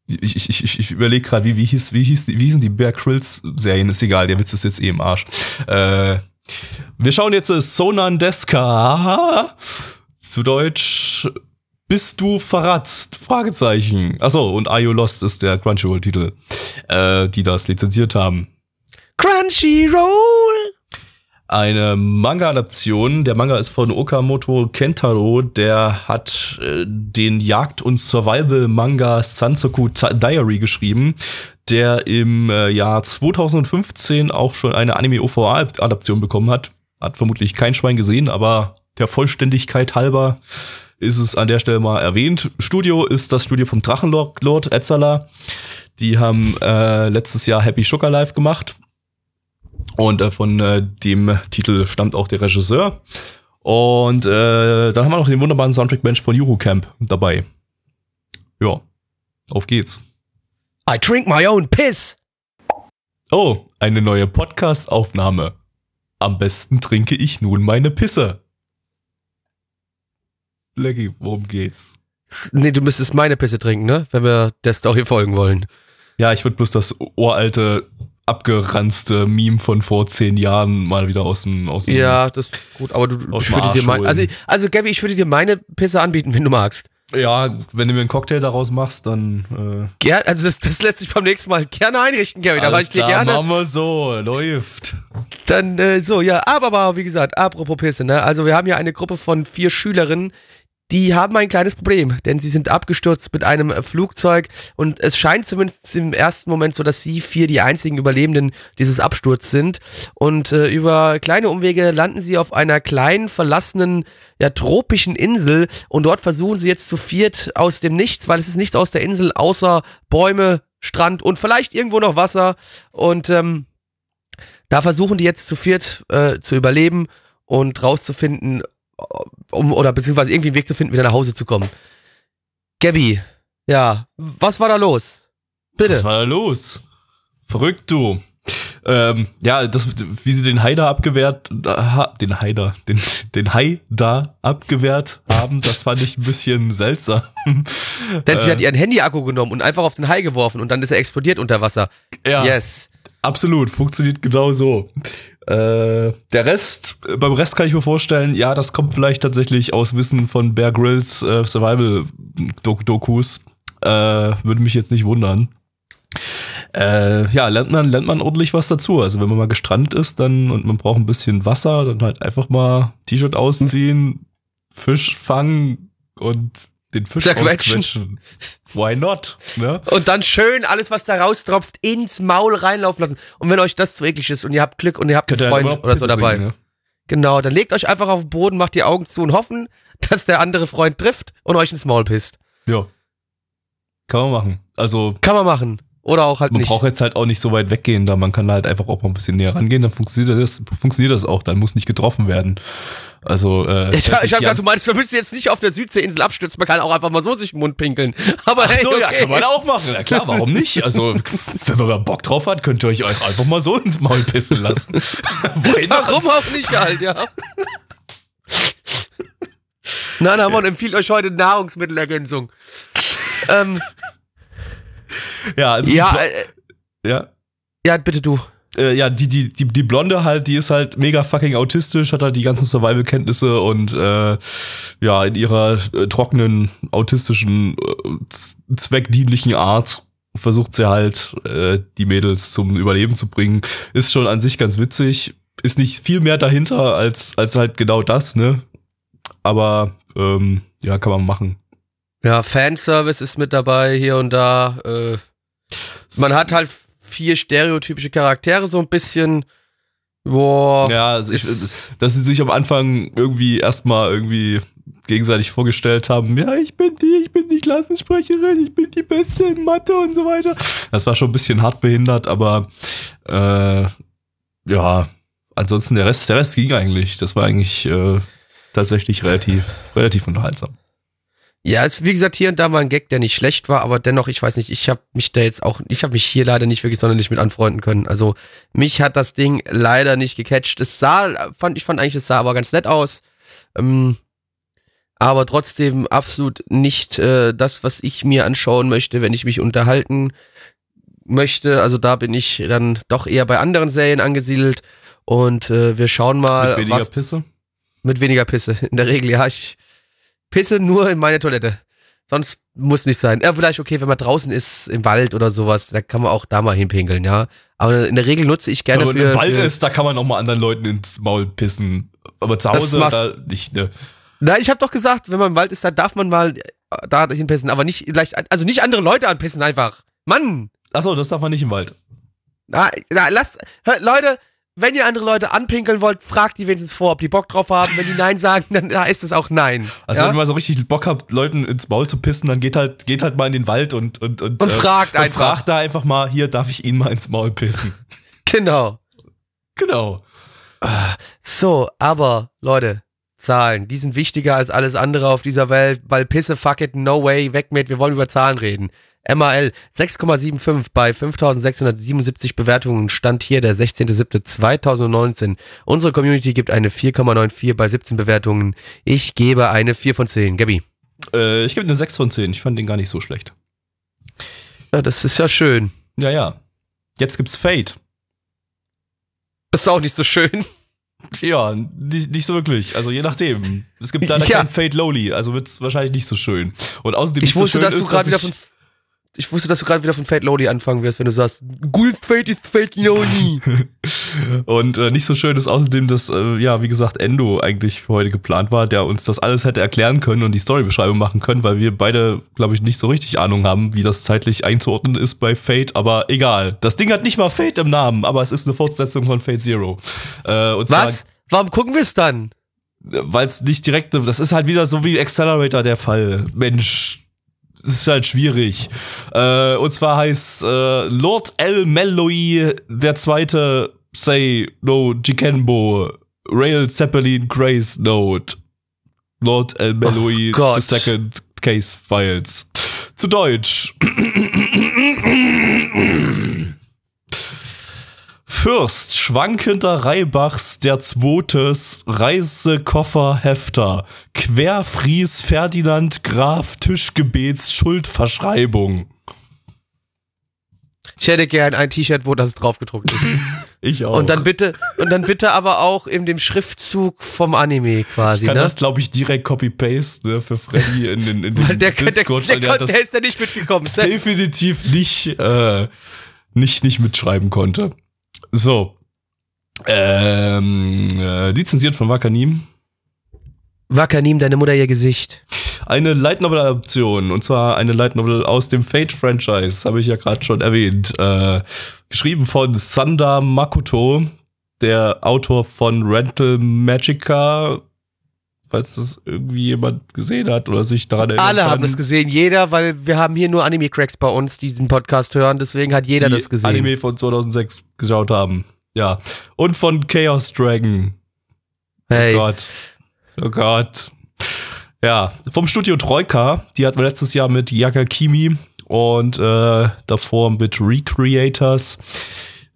Ich, ich, ich, ich überlege gerade, wie, wie hieß, wie hieß, wie hießen die Bear Grylls Serien? Ist egal, der Witz ist jetzt eh im Arsch. Äh, wir schauen jetzt Sonan Deska. Zu Deutsch bist du verratzt? Fragezeichen. Achso, und Are You Lost ist der Crunchyroll-Titel, äh, die das lizenziert haben. Crunchyroll! Eine Manga-Adaption. Der Manga ist von Okamoto Kentaro. Der hat äh, den Jagd- und Survival-Manga Sansoku Diary geschrieben, der im äh, Jahr 2015 auch schon eine Anime-OVA-Adaption bekommen hat. Hat vermutlich kein Schwein gesehen, aber der Vollständigkeit halber ist es an der Stelle mal erwähnt. Studio ist das Studio vom Drachenlord Lord Etzala. Die haben äh, letztes Jahr Happy Sugar Life gemacht. Und äh, von äh, dem Titel stammt auch der Regisseur. Und äh, dann haben wir noch den wunderbaren Soundtrack-Mensch von Eurocamp dabei. Ja, auf geht's. I drink my own piss. Oh, eine neue Podcast-Aufnahme. Am besten trinke ich nun meine Pisse. Lecky, worum geht's? Nee, du müsstest meine Pisse trinken, ne? Wenn wir der Story folgen wollen. Ja, ich würde bloß das uralte, abgeranzte Meme von vor zehn Jahren mal wieder aus dem aus dem Ja, das ist gut, aber du ich würde dir mein, also also Gabby, ich würde dir meine Pisse anbieten, wenn du magst. Ja, wenn du mir einen Cocktail daraus machst, dann. Äh Ger also das, das lässt sich beim nächsten Mal gerne einrichten, Gabby. Da ich dir gerne. Machen wir so, läuft. Dann äh, so, ja, aber, aber wie gesagt, apropos Pisse, ne? Also wir haben hier eine Gruppe von vier Schülerinnen, die haben ein kleines Problem, denn sie sind abgestürzt mit einem Flugzeug und es scheint zumindest im ersten Moment so, dass sie vier die einzigen Überlebenden dieses Absturz sind. Und äh, über kleine Umwege landen sie auf einer kleinen verlassenen ja tropischen Insel und dort versuchen sie jetzt zu viert aus dem Nichts, weil es ist nichts aus der Insel außer Bäume, Strand und vielleicht irgendwo noch Wasser. Und ähm, da versuchen die jetzt zu viert äh, zu überleben und rauszufinden, um, oder beziehungsweise irgendwie einen Weg zu finden, wieder nach Hause zu kommen. Gabby, ja, was war da los? Bitte. Was war da los? Verrückt, du. Ähm, ja, das, wie sie den Hai da abgewehrt, da, den Hai da, den, den Hai da abgewehrt haben, das fand ich ein bisschen seltsam. Denn sie hat äh. ihren Handy-Akku genommen und einfach auf den Hai geworfen und dann ist er explodiert unter Wasser. Ja. Yes. Absolut, funktioniert genau so. Äh, der Rest, beim Rest kann ich mir vorstellen, ja, das kommt vielleicht tatsächlich aus Wissen von Bear Grylls äh, Survival-Dokus. Äh, würde mich jetzt nicht wundern. Äh, ja, lernt man, lernt man ordentlich was dazu. Also wenn man mal gestrandet ist dann und man braucht ein bisschen Wasser, dann halt einfach mal T-Shirt ausziehen, Fisch fangen und den Fisch ausquetschen. Why not? Ne? Und dann schön alles, was da raustropft, ins Maul reinlaufen lassen. Und wenn euch das zu eklig ist und ihr habt Glück und ihr habt einen Freund oder so dabei. Bringen, ne? Genau, dann legt euch einfach auf den Boden, macht die Augen zu und hoffen, dass der andere Freund trifft und euch ins Maul pisst. Ja. Kann man machen. Also. Kann man machen. Oder auch halt man nicht. Man braucht jetzt halt auch nicht so weit weggehen, da man kann halt einfach auch mal ein bisschen näher rangehen, dann funktioniert das, funktioniert das auch, dann muss nicht getroffen werden. Also, äh, ich, ich habe gedacht, du meinst, man müsste jetzt nicht auf der Südseeinsel abstürzen, man kann auch einfach mal so sich im Mund pinkeln. Aber Ach so, hey, okay. ja, kann man auch machen. Na klar, warum nicht? Also, wenn man Bock drauf hat, könnt ihr euch einfach mal so ins Maul pissen lassen. warum auch nicht halt, ja. Nein, Hamon empfiehlt euch heute Nahrungsmittelergänzung. ähm, ja, also. Ja, äh, ja. Ja, bitte du äh, ja, die, die, die, die Blonde halt, die ist halt mega fucking autistisch, hat halt die ganzen Survival-Kenntnisse und äh, ja, in ihrer äh, trockenen, autistischen, äh, zweckdienlichen Art versucht sie halt, äh, die Mädels zum Überleben zu bringen. Ist schon an sich ganz witzig. Ist nicht viel mehr dahinter als, als halt genau das, ne? Aber ähm, ja, kann man machen. Ja, Fanservice ist mit dabei hier und da. Äh, man hat halt vier stereotypische Charaktere so ein bisschen. Boah. Ja, also ich, dass sie sich am Anfang irgendwie erstmal irgendwie gegenseitig vorgestellt haben, ja, ich bin die, ich bin die Klassensprecherin, ich bin die Beste in Mathe und so weiter. Das war schon ein bisschen hart behindert, aber äh, ja, ansonsten der Rest, der Rest ging eigentlich. Das war eigentlich äh, tatsächlich relativ, relativ unterhaltsam. Ja, es, wie gesagt, hier und da mal ein Gag, der nicht schlecht war, aber dennoch, ich weiß nicht, ich habe mich da jetzt auch, ich habe mich hier leider nicht wirklich sonderlich mit anfreunden können. Also mich hat das Ding leider nicht gecatcht. Es sah, fand ich fand eigentlich, es sah aber ganz nett aus. Ähm, aber trotzdem absolut nicht äh, das, was ich mir anschauen möchte, wenn ich mich unterhalten möchte. Also da bin ich dann doch eher bei anderen Serien angesiedelt. Und äh, wir schauen mal. Mit weniger was, Pisse? Mit weniger Pisse. In der Regel, ja. Ich pisse nur in meine Toilette. Sonst muss nicht sein. Ja, vielleicht okay, wenn man draußen ist, im Wald oder sowas, da kann man auch da mal hinpinkeln, ja. Aber in der Regel nutze ich gerne. Wenn im Wald ist, da kann man auch mal anderen Leuten ins Maul pissen. Aber zu Hause da nicht, ne? Nein, ich habe doch gesagt, wenn man im Wald ist, da darf man mal äh, da hinpissen, aber nicht gleich, also nicht andere Leute anpissen einfach. Mann! Achso, das darf man nicht im Wald. Na, na lass, hör, Leute, wenn ihr andere Leute anpinkeln wollt, fragt die wenigstens vor, ob die Bock drauf haben. Wenn die Nein sagen, dann heißt es auch Nein. Also ja? wenn ihr mal so richtig Bock habt, Leuten ins Maul zu pissen, dann geht halt, geht halt mal in den Wald und und und, und fragt äh, einfach. Und fragt da einfach mal, hier darf ich Ihnen mal ins Maul pissen. genau. Genau. So, aber Leute, Zahlen, die sind wichtiger als alles andere auf dieser Welt, weil Pisse, fuck it, no way, weg mit, wir wollen über Zahlen reden. MAL 6,75 bei 5677 Bewertungen stand hier der 16.07.2019. Unsere Community gibt eine 4,94 bei 17 Bewertungen. Ich gebe eine 4 von 10. Gabby. Äh, ich gebe eine 6 von 10. Ich fand den gar nicht so schlecht. Ja, das ist ja schön. Ja, ja. Jetzt gibt's Fate. Das ist auch nicht so schön. Ja, nicht, nicht so wirklich. Also je nachdem. Es gibt leider ja. kein Fate Lowly, also wird's wahrscheinlich nicht so schön. Und außerdem ich wusste, so dass du gerade wieder von ich wusste, dass du gerade wieder von Fate Lowly anfangen wirst, wenn du sagst, good Fate is Fate Lowly. und äh, nicht so schön ist außerdem, dass, äh, ja, wie gesagt, Endo eigentlich für heute geplant war, der uns das alles hätte erklären können und die Storybeschreibung machen können, weil wir beide, glaube ich, nicht so richtig Ahnung haben, wie das zeitlich einzuordnen ist bei Fate, aber egal. Das Ding hat nicht mal Fate im Namen, aber es ist eine Fortsetzung von Fate Zero. Äh, Was? Warum gucken wir es dann? Weil es nicht direkt, das ist halt wieder so wie Accelerator der Fall. Mensch, ist halt schwierig. Äh, und zwar heißt äh, Lord L. Melloy der zweite Say No Jikenbo Rail Zeppelin Grace Note Lord L. Melloy oh the second Case Files. Zu Deutsch. Fürst schwankender Reibachs der Zwotes Reisekofferhefter Querfries Ferdinand Graf Tischgebets Schuldverschreibung. Ich hätte gern ein T-Shirt, wo das drauf gedruckt ist. ich auch. Und dann bitte, und dann bitte aber auch in dem Schriftzug vom Anime quasi. Ich kann ne? das, glaube ich, direkt copy-paste ne, für Freddy in, in, in den der, Discord. Der, der, der, der, der ist ja nicht mitgekommen. Definitiv nicht, äh, nicht, nicht mitschreiben konnte. So. Ähm, äh, lizenziert von Wakanim. Wakanim, deine Mutter ihr Gesicht. Eine Light Novel Adaption und zwar eine Light Novel aus dem Fate Franchise, habe ich ja gerade schon erwähnt. Äh, geschrieben von Sanda Makoto, der Autor von Rental Magica, falls das irgendwie jemand gesehen hat oder sich daran erinnert. Alle haben das gesehen, jeder, weil wir haben hier nur Anime-Cracks bei uns, die diesen Podcast hören, deswegen hat jeder die das gesehen. Anime von 2006 geschaut haben. Ja. Und von Chaos Dragon. Oh hey. Oh Gott. Oh Gott. Ja, vom Studio Troika, die hatten wir letztes Jahr mit Yakakimi und äh, davor mit Recreators.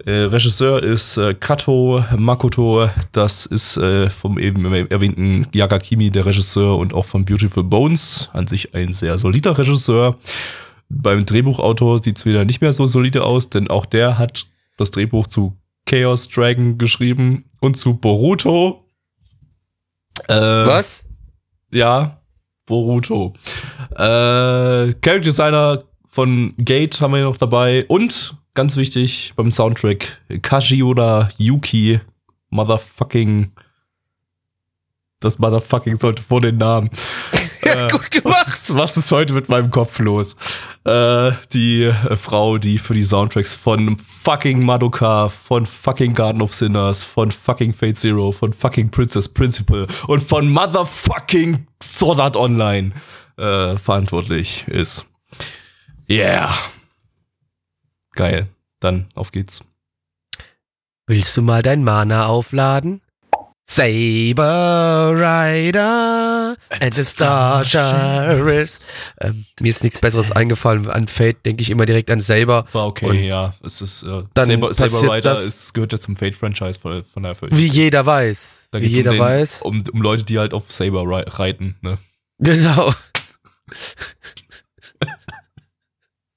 Äh, Regisseur ist äh, Kato Makoto. Das ist äh, vom eben erwähnten Yagakimi der Regisseur und auch von Beautiful Bones. An sich ein sehr solider Regisseur. Beim Drehbuchautor sieht es wieder nicht mehr so solide aus, denn auch der hat das Drehbuch zu Chaos Dragon geschrieben und zu Boruto. Äh, Was? Ja, Boruto. Äh, Character Designer von Gate haben wir hier noch dabei und ganz wichtig beim Soundtrack Kajiura Yuki Motherfucking das Motherfucking sollte vor den Namen. Ja, äh, gut gemacht. Was, was, ist heute mit meinem Kopf los? Äh, die äh, Frau, die für die Soundtracks von fucking Madoka, von fucking Garden of Sinners, von fucking Fate Zero, von fucking Princess Principal und von Motherfucking Sword Art Online äh, verantwortlich ist. Yeah. Geil. Dann auf geht's. Willst du mal dein Mana aufladen? Saber Rider and the Star Sheriffs. Ähm, mir ist nichts Besseres eingefallen. An Fate denke ich immer direkt an Saber. War okay, und ja. Es ist, äh, Saber, Saber Rider ist, gehört ja zum Fate-Franchise von, von der Wie jeder weiß. Da Wie jeder um den, weiß. Um, um Leute, die halt auf Saber reiten, ne? Genau.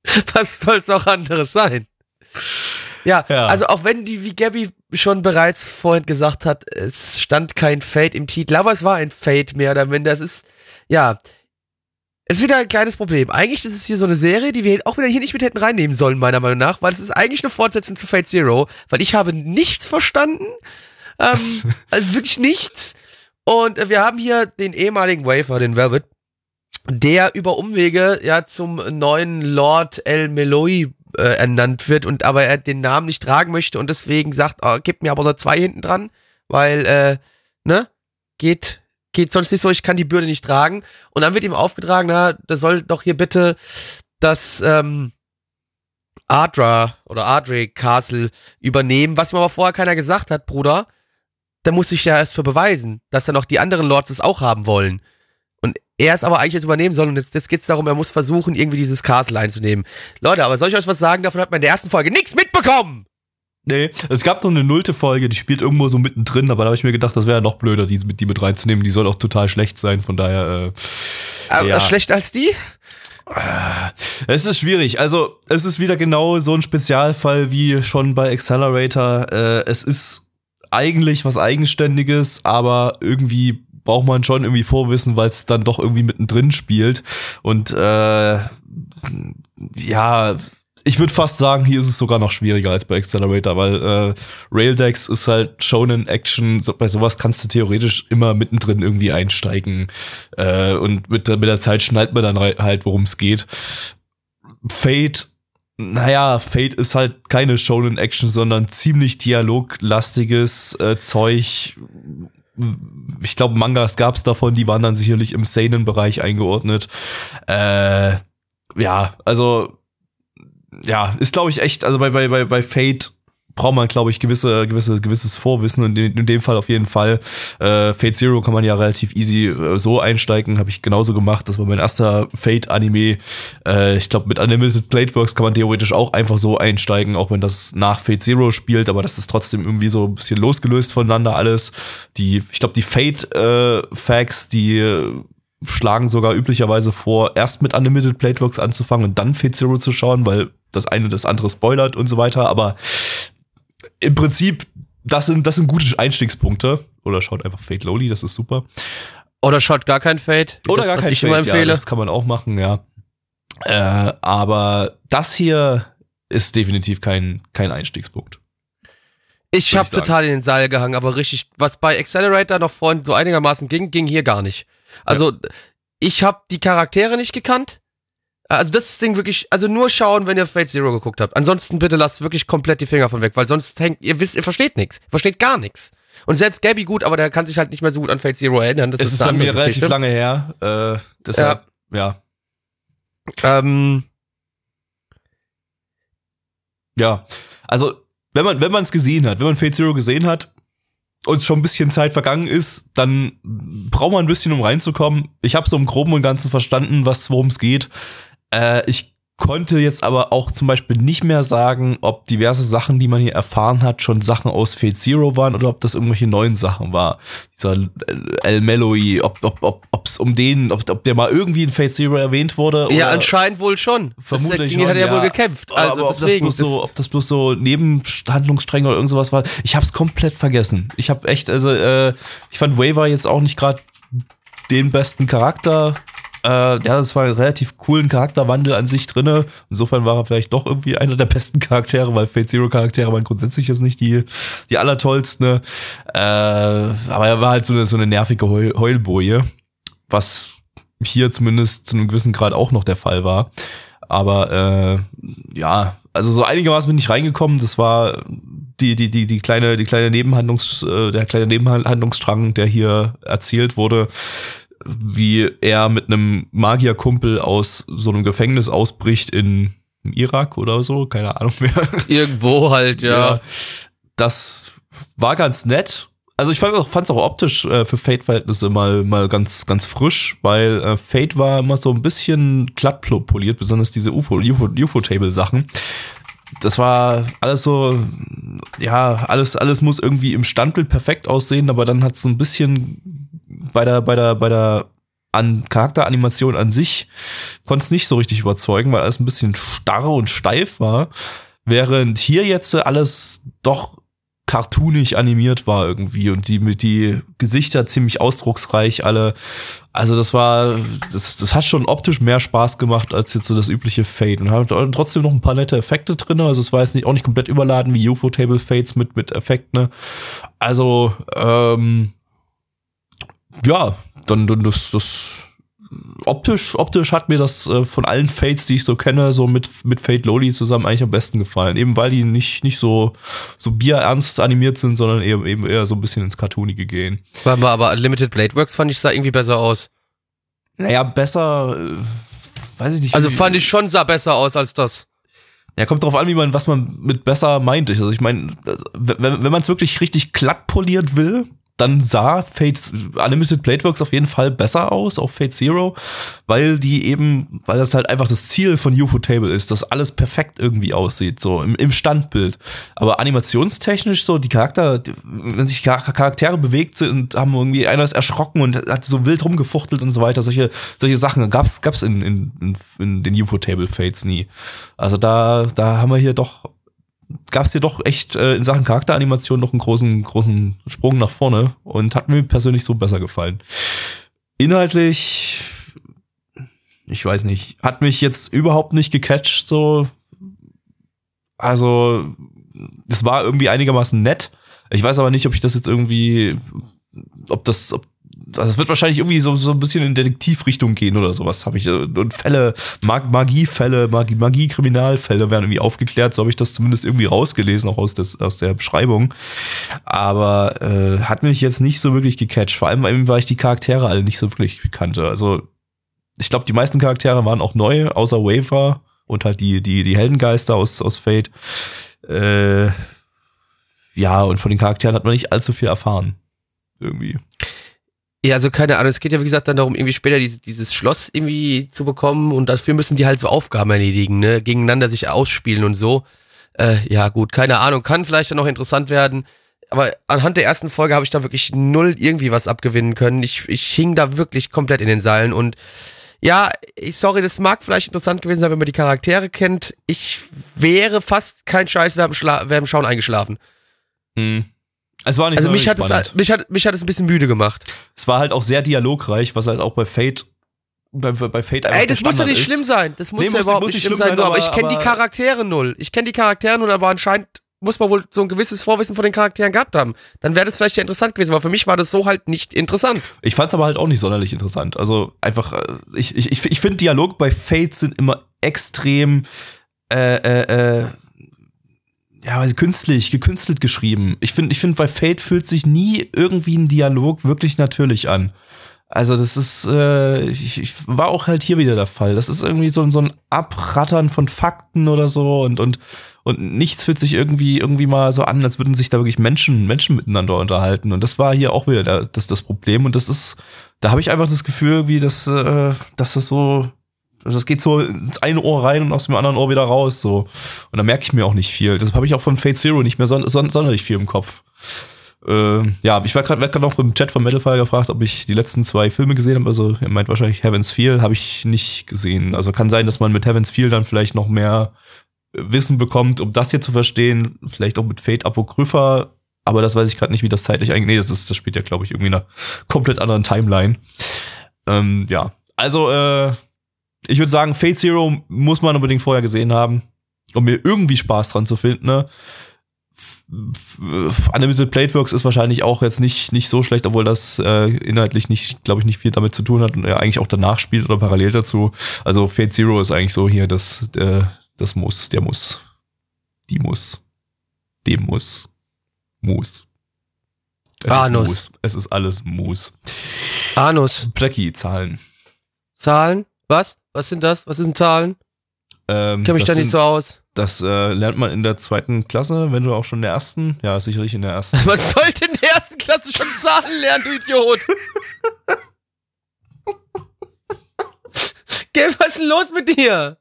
Was soll es auch anderes sein? Ja, ja, also auch wenn die, wie Gabby schon bereits vorhin gesagt hat, es stand kein Fate im Titel, aber es war ein Fate mehr oder minder. Das ist, ja, es ist wieder ein kleines Problem. Eigentlich ist es hier so eine Serie, die wir auch wieder hier nicht mit hätten reinnehmen sollen, meiner Meinung nach, weil es ist eigentlich eine Fortsetzung zu Fate Zero, weil ich habe nichts verstanden. Ähm, also wirklich nichts. Und wir haben hier den ehemaligen Wafer, den Velvet, der über Umwege ja zum neuen Lord El Meloi äh, ernannt wird und aber er den Namen nicht tragen möchte und deswegen sagt, oh, gib mir aber nur zwei hinten dran, weil, äh, ne, geht, geht sonst nicht so, ich kann die Bürde nicht tragen. Und dann wird ihm aufgetragen, na, da soll doch hier bitte das, ähm, Adra oder Adre Castle übernehmen, was ihm aber vorher keiner gesagt hat, Bruder. Da muss ich ja erst für beweisen, dass dann noch die anderen Lords es auch haben wollen er es aber eigentlich jetzt übernehmen soll und jetzt, jetzt geht es darum, er muss versuchen, irgendwie dieses Castle einzunehmen. Leute, aber soll ich euch was sagen? Davon hat man in der ersten Folge nichts mitbekommen! Nee, es gab noch eine nullte Folge, die spielt irgendwo so mittendrin, aber da habe ich mir gedacht, das wäre ja noch blöder, die, die mit reinzunehmen. Die soll auch total schlecht sein, von daher. Äh, aber ja. Schlechter als die? Es ist schwierig. Also, es ist wieder genau so ein Spezialfall wie schon bei Accelerator. Äh, es ist eigentlich was Eigenständiges, aber irgendwie braucht man schon irgendwie Vorwissen, weil es dann doch irgendwie mittendrin spielt. Und äh, ja, ich würde fast sagen, hier ist es sogar noch schwieriger als bei Accelerator, weil äh, Raildex ist halt schon in Action. Bei sowas kannst du theoretisch immer mittendrin irgendwie einsteigen. Äh, und mit, mit der Zeit schnallt man dann halt, worum es geht. Fate naja, Fate ist halt keine Shonen Action, sondern ziemlich dialoglastiges äh, Zeug, ich glaube, Mangas gab es davon, die waren dann sicherlich im Seinen-Bereich eingeordnet. Äh, ja, also ja, ist glaube ich echt, also bei, bei, bei, Fate braucht man, glaube ich, gewisse, gewisse, gewisses Vorwissen und in, in dem Fall auf jeden Fall. Äh, Fate Zero kann man ja relativ easy äh, so einsteigen, habe ich genauso gemacht. Das war mein erster Fate-Anime. Äh, ich glaube, mit Unlimited Plateworks kann man theoretisch auch einfach so einsteigen, auch wenn das nach Fate Zero spielt, aber das ist trotzdem irgendwie so ein bisschen losgelöst voneinander alles. Die, ich glaube, die Fate-Facts, äh, die äh, schlagen sogar üblicherweise vor, erst mit Unlimited Plateworks anzufangen und dann Fate Zero zu schauen, weil das eine das andere spoilert und so weiter. Aber im Prinzip, das sind, das sind gute Einstiegspunkte. Oder schaut einfach Fate Lowly, das ist super. Oder schaut gar kein Fate. Oder das, gar kein ich Fate, immer empfehle. Ja, das kann man auch machen, ja. Äh, aber das hier ist definitiv kein, kein Einstiegspunkt. Ich habe total in den Seil gehangen, aber richtig, was bei Accelerator noch vorhin so einigermaßen ging, ging hier gar nicht. Also, ja. ich habe die Charaktere nicht gekannt. Also das Ding wirklich, also nur schauen, wenn ihr Fate Zero geguckt habt. Ansonsten bitte lasst wirklich komplett die Finger von weg, weil sonst hängt, ihr wisst, ihr versteht nichts. Versteht gar nichts. Und selbst Gabby gut, aber der kann sich halt nicht mehr so gut an Fate Zero erinnern. Das es ist, ist bei mir relativ Geschichte. lange her. Äh, deshalb, ja. Ja. Ähm. ja. Also, wenn man, wenn man es gesehen hat, wenn man Fate Zero gesehen hat, uns schon ein bisschen Zeit vergangen ist, dann braucht man ein bisschen, um reinzukommen. Ich habe so im Groben und Ganzen verstanden, was worum es geht. Äh, ich konnte jetzt aber auch zum Beispiel nicht mehr sagen, ob diverse Sachen, die man hier erfahren hat, schon Sachen aus Fate Zero waren oder ob das irgendwelche neuen Sachen war. Dieser El Melloy, ob ob ob ob's um den, ob, ob der mal irgendwie in Fate Zero erwähnt wurde. Ja, anscheinend wohl schon. Vermutlich das, hat er ja, wohl gekämpft. Also aber deswegen, ob das bloß so, ob das bloß so Nebenhandlungsstränge oder irgend sowas war, ich habe es komplett vergessen. Ich habe echt, also äh, ich fand Waver jetzt auch nicht gerade den besten Charakter äh, ja, das war ein relativ coolen Charakterwandel an sich drinne. Insofern war er vielleicht doch irgendwie einer der besten Charaktere, weil Fate Zero Charaktere waren grundsätzlich jetzt nicht die, die allertollsten. Ne? Äh, aber er war halt so eine, so eine nervige Heul Heulboje, was hier zumindest zu einem gewissen Grad auch noch der Fall war. Aber äh, ja, also so einigermaßen bin ich reingekommen. Das war die, die, die, die kleine, die kleine Nebenhandlungs, äh, der kleine Nebenhandlungsstrang, der hier erzählt wurde wie er mit einem Magierkumpel aus so einem Gefängnis ausbricht in Irak oder so, keine Ahnung mehr. Irgendwo halt, ja. ja das war ganz nett. Also ich fand es auch, auch optisch äh, für Fate-Verhältnisse mal, mal ganz, ganz frisch, weil äh, Fate war immer so ein bisschen glatt poliert, besonders diese UFO-Table-Sachen. UFO, das war alles so, ja, alles, alles muss irgendwie im Standbild perfekt aussehen, aber dann hat es so ein bisschen bei der, bei der, bei der an Charakteranimation an sich konnte es nicht so richtig überzeugen, weil alles ein bisschen starr und steif war. Während hier jetzt alles doch cartoonig animiert war irgendwie und die die Gesichter ziemlich ausdrucksreich alle. Also das war, das, das hat schon optisch mehr Spaß gemacht als jetzt so das übliche Fade und hat trotzdem noch ein paar nette Effekte drin. Also es war jetzt nicht, auch nicht komplett überladen wie UFO Table Fades mit, mit Effekten. Ne? Also, ähm, ja, dann, dann das, das optisch, optisch hat mir das äh, von allen Fates, die ich so kenne, so mit, mit Fate Loli zusammen eigentlich am besten gefallen. Eben weil die nicht, nicht so, so bierernst animiert sind, sondern eben, eben eher so ein bisschen ins Cartoonige gehen. Warte mal, aber Unlimited Blade Works fand ich sah irgendwie besser aus. Naja, besser, äh, weiß ich nicht. Also fand ich schon sah besser aus als das. Ja, kommt drauf an, wie man, was man mit besser meint. Also ich meine, wenn, wenn man es wirklich richtig glatt poliert will, dann sah Fate Unlimited Bladeworks auf jeden Fall besser aus, auch Fate Zero, weil die eben, weil das halt einfach das Ziel von UFO Table ist, dass alles perfekt irgendwie aussieht, so im, im Standbild. Aber animationstechnisch so, die Charakter, wenn sich Charaktere bewegt sind, haben irgendwie einer ist erschrocken und hat so wild rumgefuchtelt und so weiter, solche, solche Sachen gab's in, in, in, in den UFO Table Fates nie. Also da, da haben wir hier doch gab es hier doch echt äh, in Sachen Charakteranimation noch einen großen, großen Sprung nach vorne und hat mir persönlich so besser gefallen. Inhaltlich, ich weiß nicht, hat mich jetzt überhaupt nicht gecatcht, so. Also, es war irgendwie einigermaßen nett. Ich weiß aber nicht, ob ich das jetzt irgendwie, ob das, ob also es wird wahrscheinlich irgendwie so, so ein bisschen in Detektivrichtung gehen oder sowas, habe ich. Und Fälle, Mag Magiefälle, Magie, Magie-Kriminalfälle werden irgendwie aufgeklärt, so habe ich das zumindest irgendwie rausgelesen, auch aus, des, aus der Beschreibung. Aber äh, hat mich jetzt nicht so wirklich gecatcht, vor allem weil ich die Charaktere alle nicht so wirklich kannte. Also ich glaube, die meisten Charaktere waren auch neu, außer Waver und halt die, die, die Heldengeister aus, aus Fate. Äh, ja, und von den Charakteren hat man nicht allzu viel erfahren. Irgendwie. Ja, also keine Ahnung, es geht ja wie gesagt dann darum, irgendwie später dieses, dieses Schloss irgendwie zu bekommen und dafür müssen die halt so Aufgaben erledigen, ne, gegeneinander sich ausspielen und so. Äh, ja gut, keine Ahnung, kann vielleicht dann noch interessant werden, aber anhand der ersten Folge habe ich da wirklich null irgendwie was abgewinnen können. Ich, ich hing da wirklich komplett in den Seilen und ja, ich sorry, das mag vielleicht interessant gewesen sein, wenn man die Charaktere kennt. Ich wäre fast kein Scheiß, wäre im, Schauen eingeschlafen. Hm. Es war nicht also so mich hat, es, mich, hat, mich hat es ein bisschen müde gemacht. Es war halt auch sehr dialogreich, was halt auch bei Fate bei, bei Fate einfach Ey, das muss doch nicht ist. schlimm sein. Das muss nee, ja muss, überhaupt muss nicht schlimm sein, sein aber, aber, ich kenne die Charaktere null. Ich kenne die Charaktere null, aber anscheinend muss man wohl so ein gewisses Vorwissen von den Charakteren gehabt haben. Dann wäre das vielleicht ja interessant gewesen, aber für mich war das so halt nicht interessant. Ich fand es aber halt auch nicht sonderlich interessant. Also einfach, äh, ich, ich, ich, ich finde Dialog bei Fate sind immer extrem äh, äh, äh ja, weil künstlich, gekünstelt geschrieben. Ich finde, ich finde, bei Fate fühlt sich nie irgendwie ein Dialog wirklich natürlich an. Also das ist, äh, ich, ich, war auch halt hier wieder der Fall. Das ist irgendwie so, so ein Abrattern von Fakten oder so und, und, und nichts fühlt sich irgendwie, irgendwie mal so an, als würden sich da wirklich Menschen, Menschen miteinander unterhalten. Und das war hier auch wieder der, das, das Problem. Und das ist, da habe ich einfach das Gefühl, wie das, äh, dass das so, das geht so ins eine Ohr rein und aus dem anderen Ohr wieder raus. so. Und da merke ich mir auch nicht viel. Das habe ich auch von Fate Zero nicht mehr son son sonderlich viel im Kopf. Äh, ja, ich war gerade noch im Chat von Metalfire gefragt, ob ich die letzten zwei Filme gesehen habe. Also er meint wahrscheinlich Heaven's Feel, habe ich nicht gesehen. Also kann sein, dass man mit Heaven's Feel dann vielleicht noch mehr Wissen bekommt, um das hier zu verstehen. Vielleicht auch mit Fate Apocrypha. Aber das weiß ich gerade nicht, wie das zeitlich eigentlich. Nee, das, ist, das spielt ja, glaube ich, irgendwie in einer komplett anderen Timeline. Ähm, ja. Also, äh, ich würde sagen, Fate Zero muss man unbedingt vorher gesehen haben, um mir irgendwie Spaß dran zu finden. Ne? Unlimited Plateworks ist wahrscheinlich auch jetzt nicht, nicht so schlecht, obwohl das äh, inhaltlich nicht, glaube ich, nicht viel damit zu tun hat und er eigentlich auch danach spielt oder parallel dazu. Also Fate Zero ist eigentlich so hier das, äh, das muss, der muss, die muss, dem muss, muss. Es Anus. Ist. Es ist alles Mus. Anus. Plecki, Zahlen. Zahlen? Was? Was sind das? Was sind Zahlen? Ähm, Kenne mich da nicht so aus. Das äh, lernt man in der zweiten Klasse, wenn du auch schon in der ersten, ja, sicherlich in der ersten. Was sollte in der ersten Klasse schon Zahlen lernen, du Idiot? Gell, was ist denn los mit dir?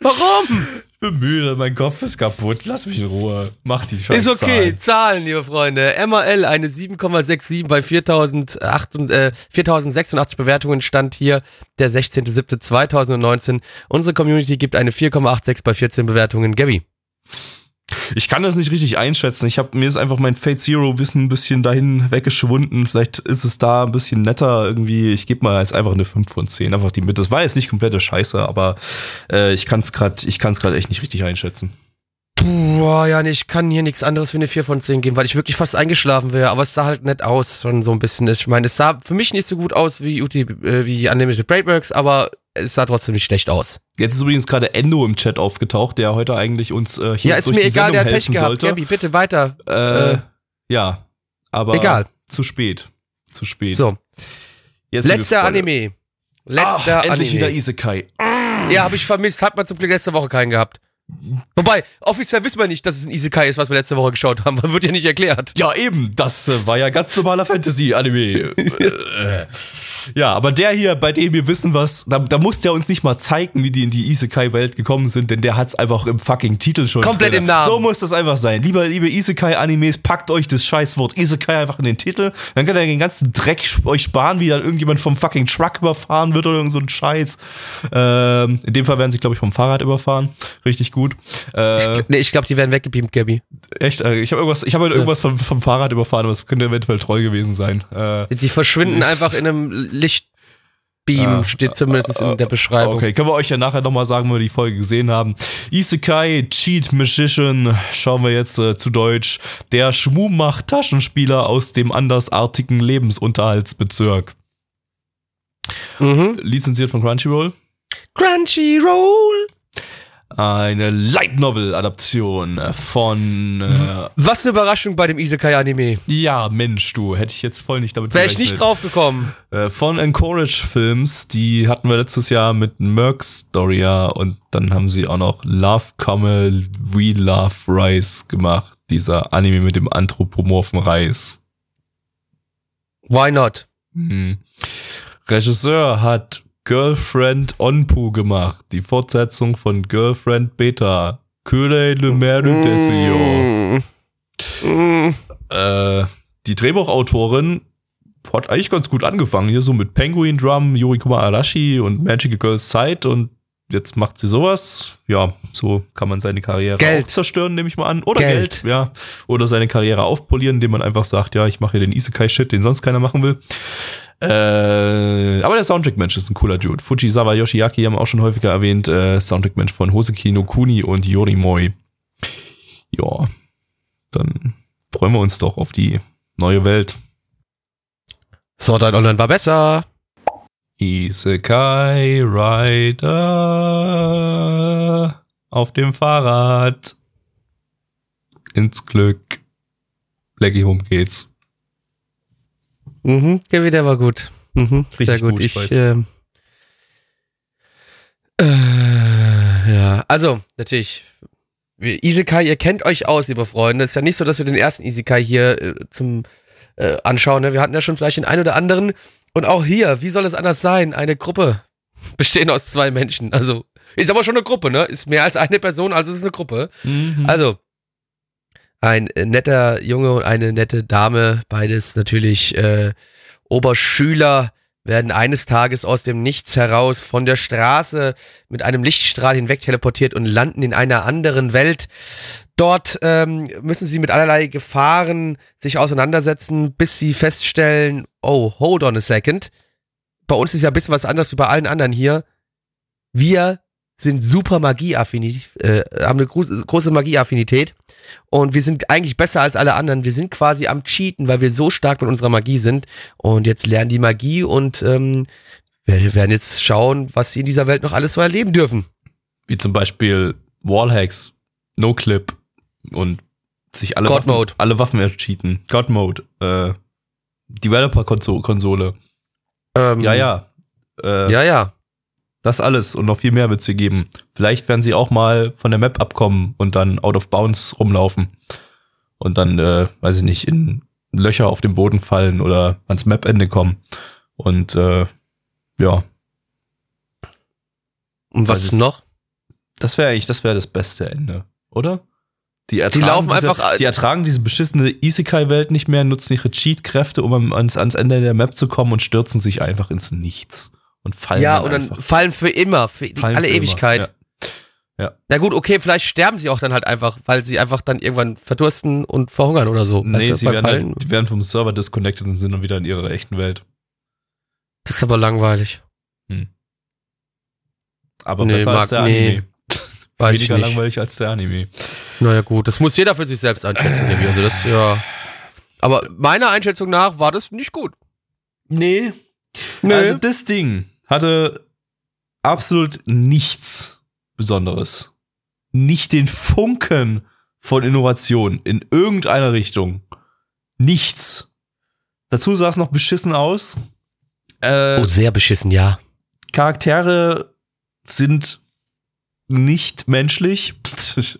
Warum? Ich bin müde, mein Kopf ist kaputt. Lass mich in Ruhe. Mach die Scheiße. Ist okay. Zahlen. Zahlen, liebe Freunde. MAL eine 7,67 bei 4008, äh, 4086 Bewertungen stand hier der 16.07.2019. Unsere Community gibt eine 4,86 bei 14 Bewertungen. Gabby. Ich kann das nicht richtig einschätzen. Ich habe mir ist einfach mein Fate Zero Wissen ein bisschen dahin weggeschwunden. Vielleicht ist es da ein bisschen netter irgendwie. Ich gebe mal jetzt einfach eine 5 von 10, einfach die mit. Das war jetzt nicht komplette Scheiße, aber äh, ich kann es ich kann es gerade echt nicht richtig einschätzen. Boah, ja, nee, ich kann hier nichts anderes für eine 4 von 10 geben, weil ich wirklich fast eingeschlafen wäre, aber es sah halt nett aus, schon so ein bisschen. Ich meine, es sah für mich nicht so gut aus wie UT, äh, wie Unlimited Breakworks, aber es sah trotzdem nicht schlecht aus. Jetzt ist übrigens gerade Endo im Chat aufgetaucht, der heute eigentlich uns äh, hier Ja, ist mir egal, der hat Pech gehabt. Sollte. Gabi, bitte weiter. Äh, äh, ja, aber egal. zu spät. Zu spät. So. Jetzt Letzter Anime. Letzter Ach, endlich Anime. wieder Isekai. Ja, habe ich vermisst. Hat man zum Glück letzte Woche keinen gehabt. Wobei, offiziell wissen wir nicht, dass es ein Isekai ist, was wir letzte Woche geschaut haben. Wird ja nicht erklärt. Ja, eben. Das äh, war ja ganz normaler Fantasy-Anime. Äh, ja, aber der hier, bei dem wir wissen was, da, da muss der uns nicht mal zeigen, wie die in die Isekai-Welt gekommen sind, denn der hat's einfach im fucking Titel schon. Komplett drin. im Namen. So muss das einfach sein. Lieber, liebe Isekai-Animes, packt euch das Scheißwort Isekai einfach in den Titel. Dann könnt ihr den ganzen Dreck euch sparen, wie dann irgendjemand vom fucking Truck überfahren wird oder irgend so ein Scheiß. Ähm, in dem Fall werden sie, glaube ich, vom Fahrrad überfahren. Richtig gut. Äh, ich, nee, ich glaube, die werden weggebeamt, Gabby. Echt? Äh, ich habe irgendwas, ich hab halt irgendwas vom, vom, Fahrrad überfahren, aber es könnte eventuell Troll gewesen sein. Äh, die verschwinden einfach in einem Lichtbeam, steht zumindest in der Beschreibung. Okay, können wir euch ja nachher nochmal sagen, wenn wir die Folge gesehen haben. Isekai, Cheat Magician, schauen wir jetzt äh, zu Deutsch. Der Schmuhmacht-Taschenspieler aus dem andersartigen Lebensunterhaltsbezirk. Mhm. Lizenziert von Crunchyroll. Crunchyroll! Eine Light Novel Adaption von. Äh, Was eine Überraschung bei dem Isekai Anime. Ja, Mensch, du, hätte ich jetzt voll nicht damit Wäre ich nicht drauf gekommen. Äh, von Encourage Films, die hatten wir letztes Jahr mit Merc Storia und dann haben sie auch noch Love Come We Love Rice gemacht. Dieser Anime mit dem anthropomorphen Reis. Why not? Mhm. Regisseur hat Girlfriend Onpu gemacht. Die Fortsetzung von Girlfriend Beta. Kure le Merde mm. mm. äh, Die Drehbuchautorin hat eigentlich ganz gut angefangen. Hier so mit Penguin Drum, Yurikuma Arashi und Magical Girls Sight und jetzt macht sie sowas. Ja, so kann man seine Karriere Geld. auch zerstören, nehme ich mal an. Oder Geld. Geld. ja. Oder seine Karriere aufpolieren, indem man einfach sagt, ja, ich mache hier den Isekai-Shit, den sonst keiner machen will. Äh, aber der Soundtrack-Mensch ist ein cooler Dude. Fujisawa Yoshiaki haben wir auch schon häufiger erwähnt. Äh, Soundtrack-Mensch von Hoseki no Kuni und Yorimoi. Ja, dann freuen wir uns doch auf die neue Welt. Sword Art Online war besser. Isekai Rider auf dem Fahrrad ins Glück. Blackie Home geht's. Mhm, der wieder war gut. Mhm, Richtig gut. gut. Ich, ich äh, äh, ja, also natürlich. Isekai, ihr kennt euch aus, liebe Freunde. Es ist ja nicht so, dass wir den ersten Isekai hier äh, zum äh, anschauen. Ne? Wir hatten ja schon vielleicht den einen oder anderen. Und auch hier, wie soll es anders sein? Eine Gruppe bestehen aus zwei Menschen. Also, ist aber schon eine Gruppe, ne? Ist mehr als eine Person, also ist es eine Gruppe. Mhm. Also, ein netter Junge und eine nette Dame, beides natürlich äh, Oberschüler, werden eines Tages aus dem Nichts heraus von der Straße mit einem Lichtstrahl hinweg teleportiert und landen in einer anderen Welt. Dort ähm, müssen sie mit allerlei Gefahren sich auseinandersetzen, bis sie feststellen, oh, hold on a second. Bei uns ist ja ein bisschen was anderes wie bei allen anderen hier. Wir sind super Magieaffinität, äh, haben eine große Magieaffinität und wir sind eigentlich besser als alle anderen. Wir sind quasi am Cheaten, weil wir so stark mit unserer Magie sind und jetzt lernen die Magie und ähm, wir werden jetzt schauen, was sie in dieser Welt noch alles so erleben dürfen. Wie zum Beispiel Wallhacks, No Clip und sich alle God Waffen, Mode. alle Waffen ercheaten. God Mode, äh, Developer-Konsole. Ähm, ja, ja. Äh, ja, ja. Das alles und noch viel mehr wird es hier geben. Vielleicht werden sie auch mal von der Map abkommen und dann out of bounds rumlaufen. Und dann, äh, weiß ich nicht, in Löcher auf dem Boden fallen oder ans Map-Ende kommen. Und äh, ja. Und was also, noch? Das wäre eigentlich, das wäre das beste Ende, oder? Die, die laufen diese, einfach. Die ertragen diese beschissene Isekai-Welt nicht mehr, nutzen ihre Cheat-Kräfte, um ans, ans Ende der Map zu kommen und stürzen sich einfach ins Nichts und fallen. Ja, und dann einfach. fallen für immer, für fallen alle für Ewigkeit. Ja. Ja. Na gut, okay, vielleicht sterben sie auch dann halt einfach, weil sie einfach dann irgendwann verdursten und verhungern oder so. Nee, sie werden, halt, die werden vom Server disconnected und sind dann wieder in ihrer echten Welt. Das ist aber langweilig. Hm. Aber nee, besser mag, als der nee. Anime. Weiß Weniger langweilig als der Anime. Naja, gut, das muss jeder für sich selbst einschätzen, Also das ja. Aber meiner Einschätzung nach war das nicht gut. Nee. nee. Also das Ding hatte absolut nichts Besonderes. Nicht den Funken von Innovation in irgendeiner Richtung. Nichts. Dazu sah es noch beschissen aus. Äh, oh, sehr beschissen, ja. Charaktere sind nicht menschlich.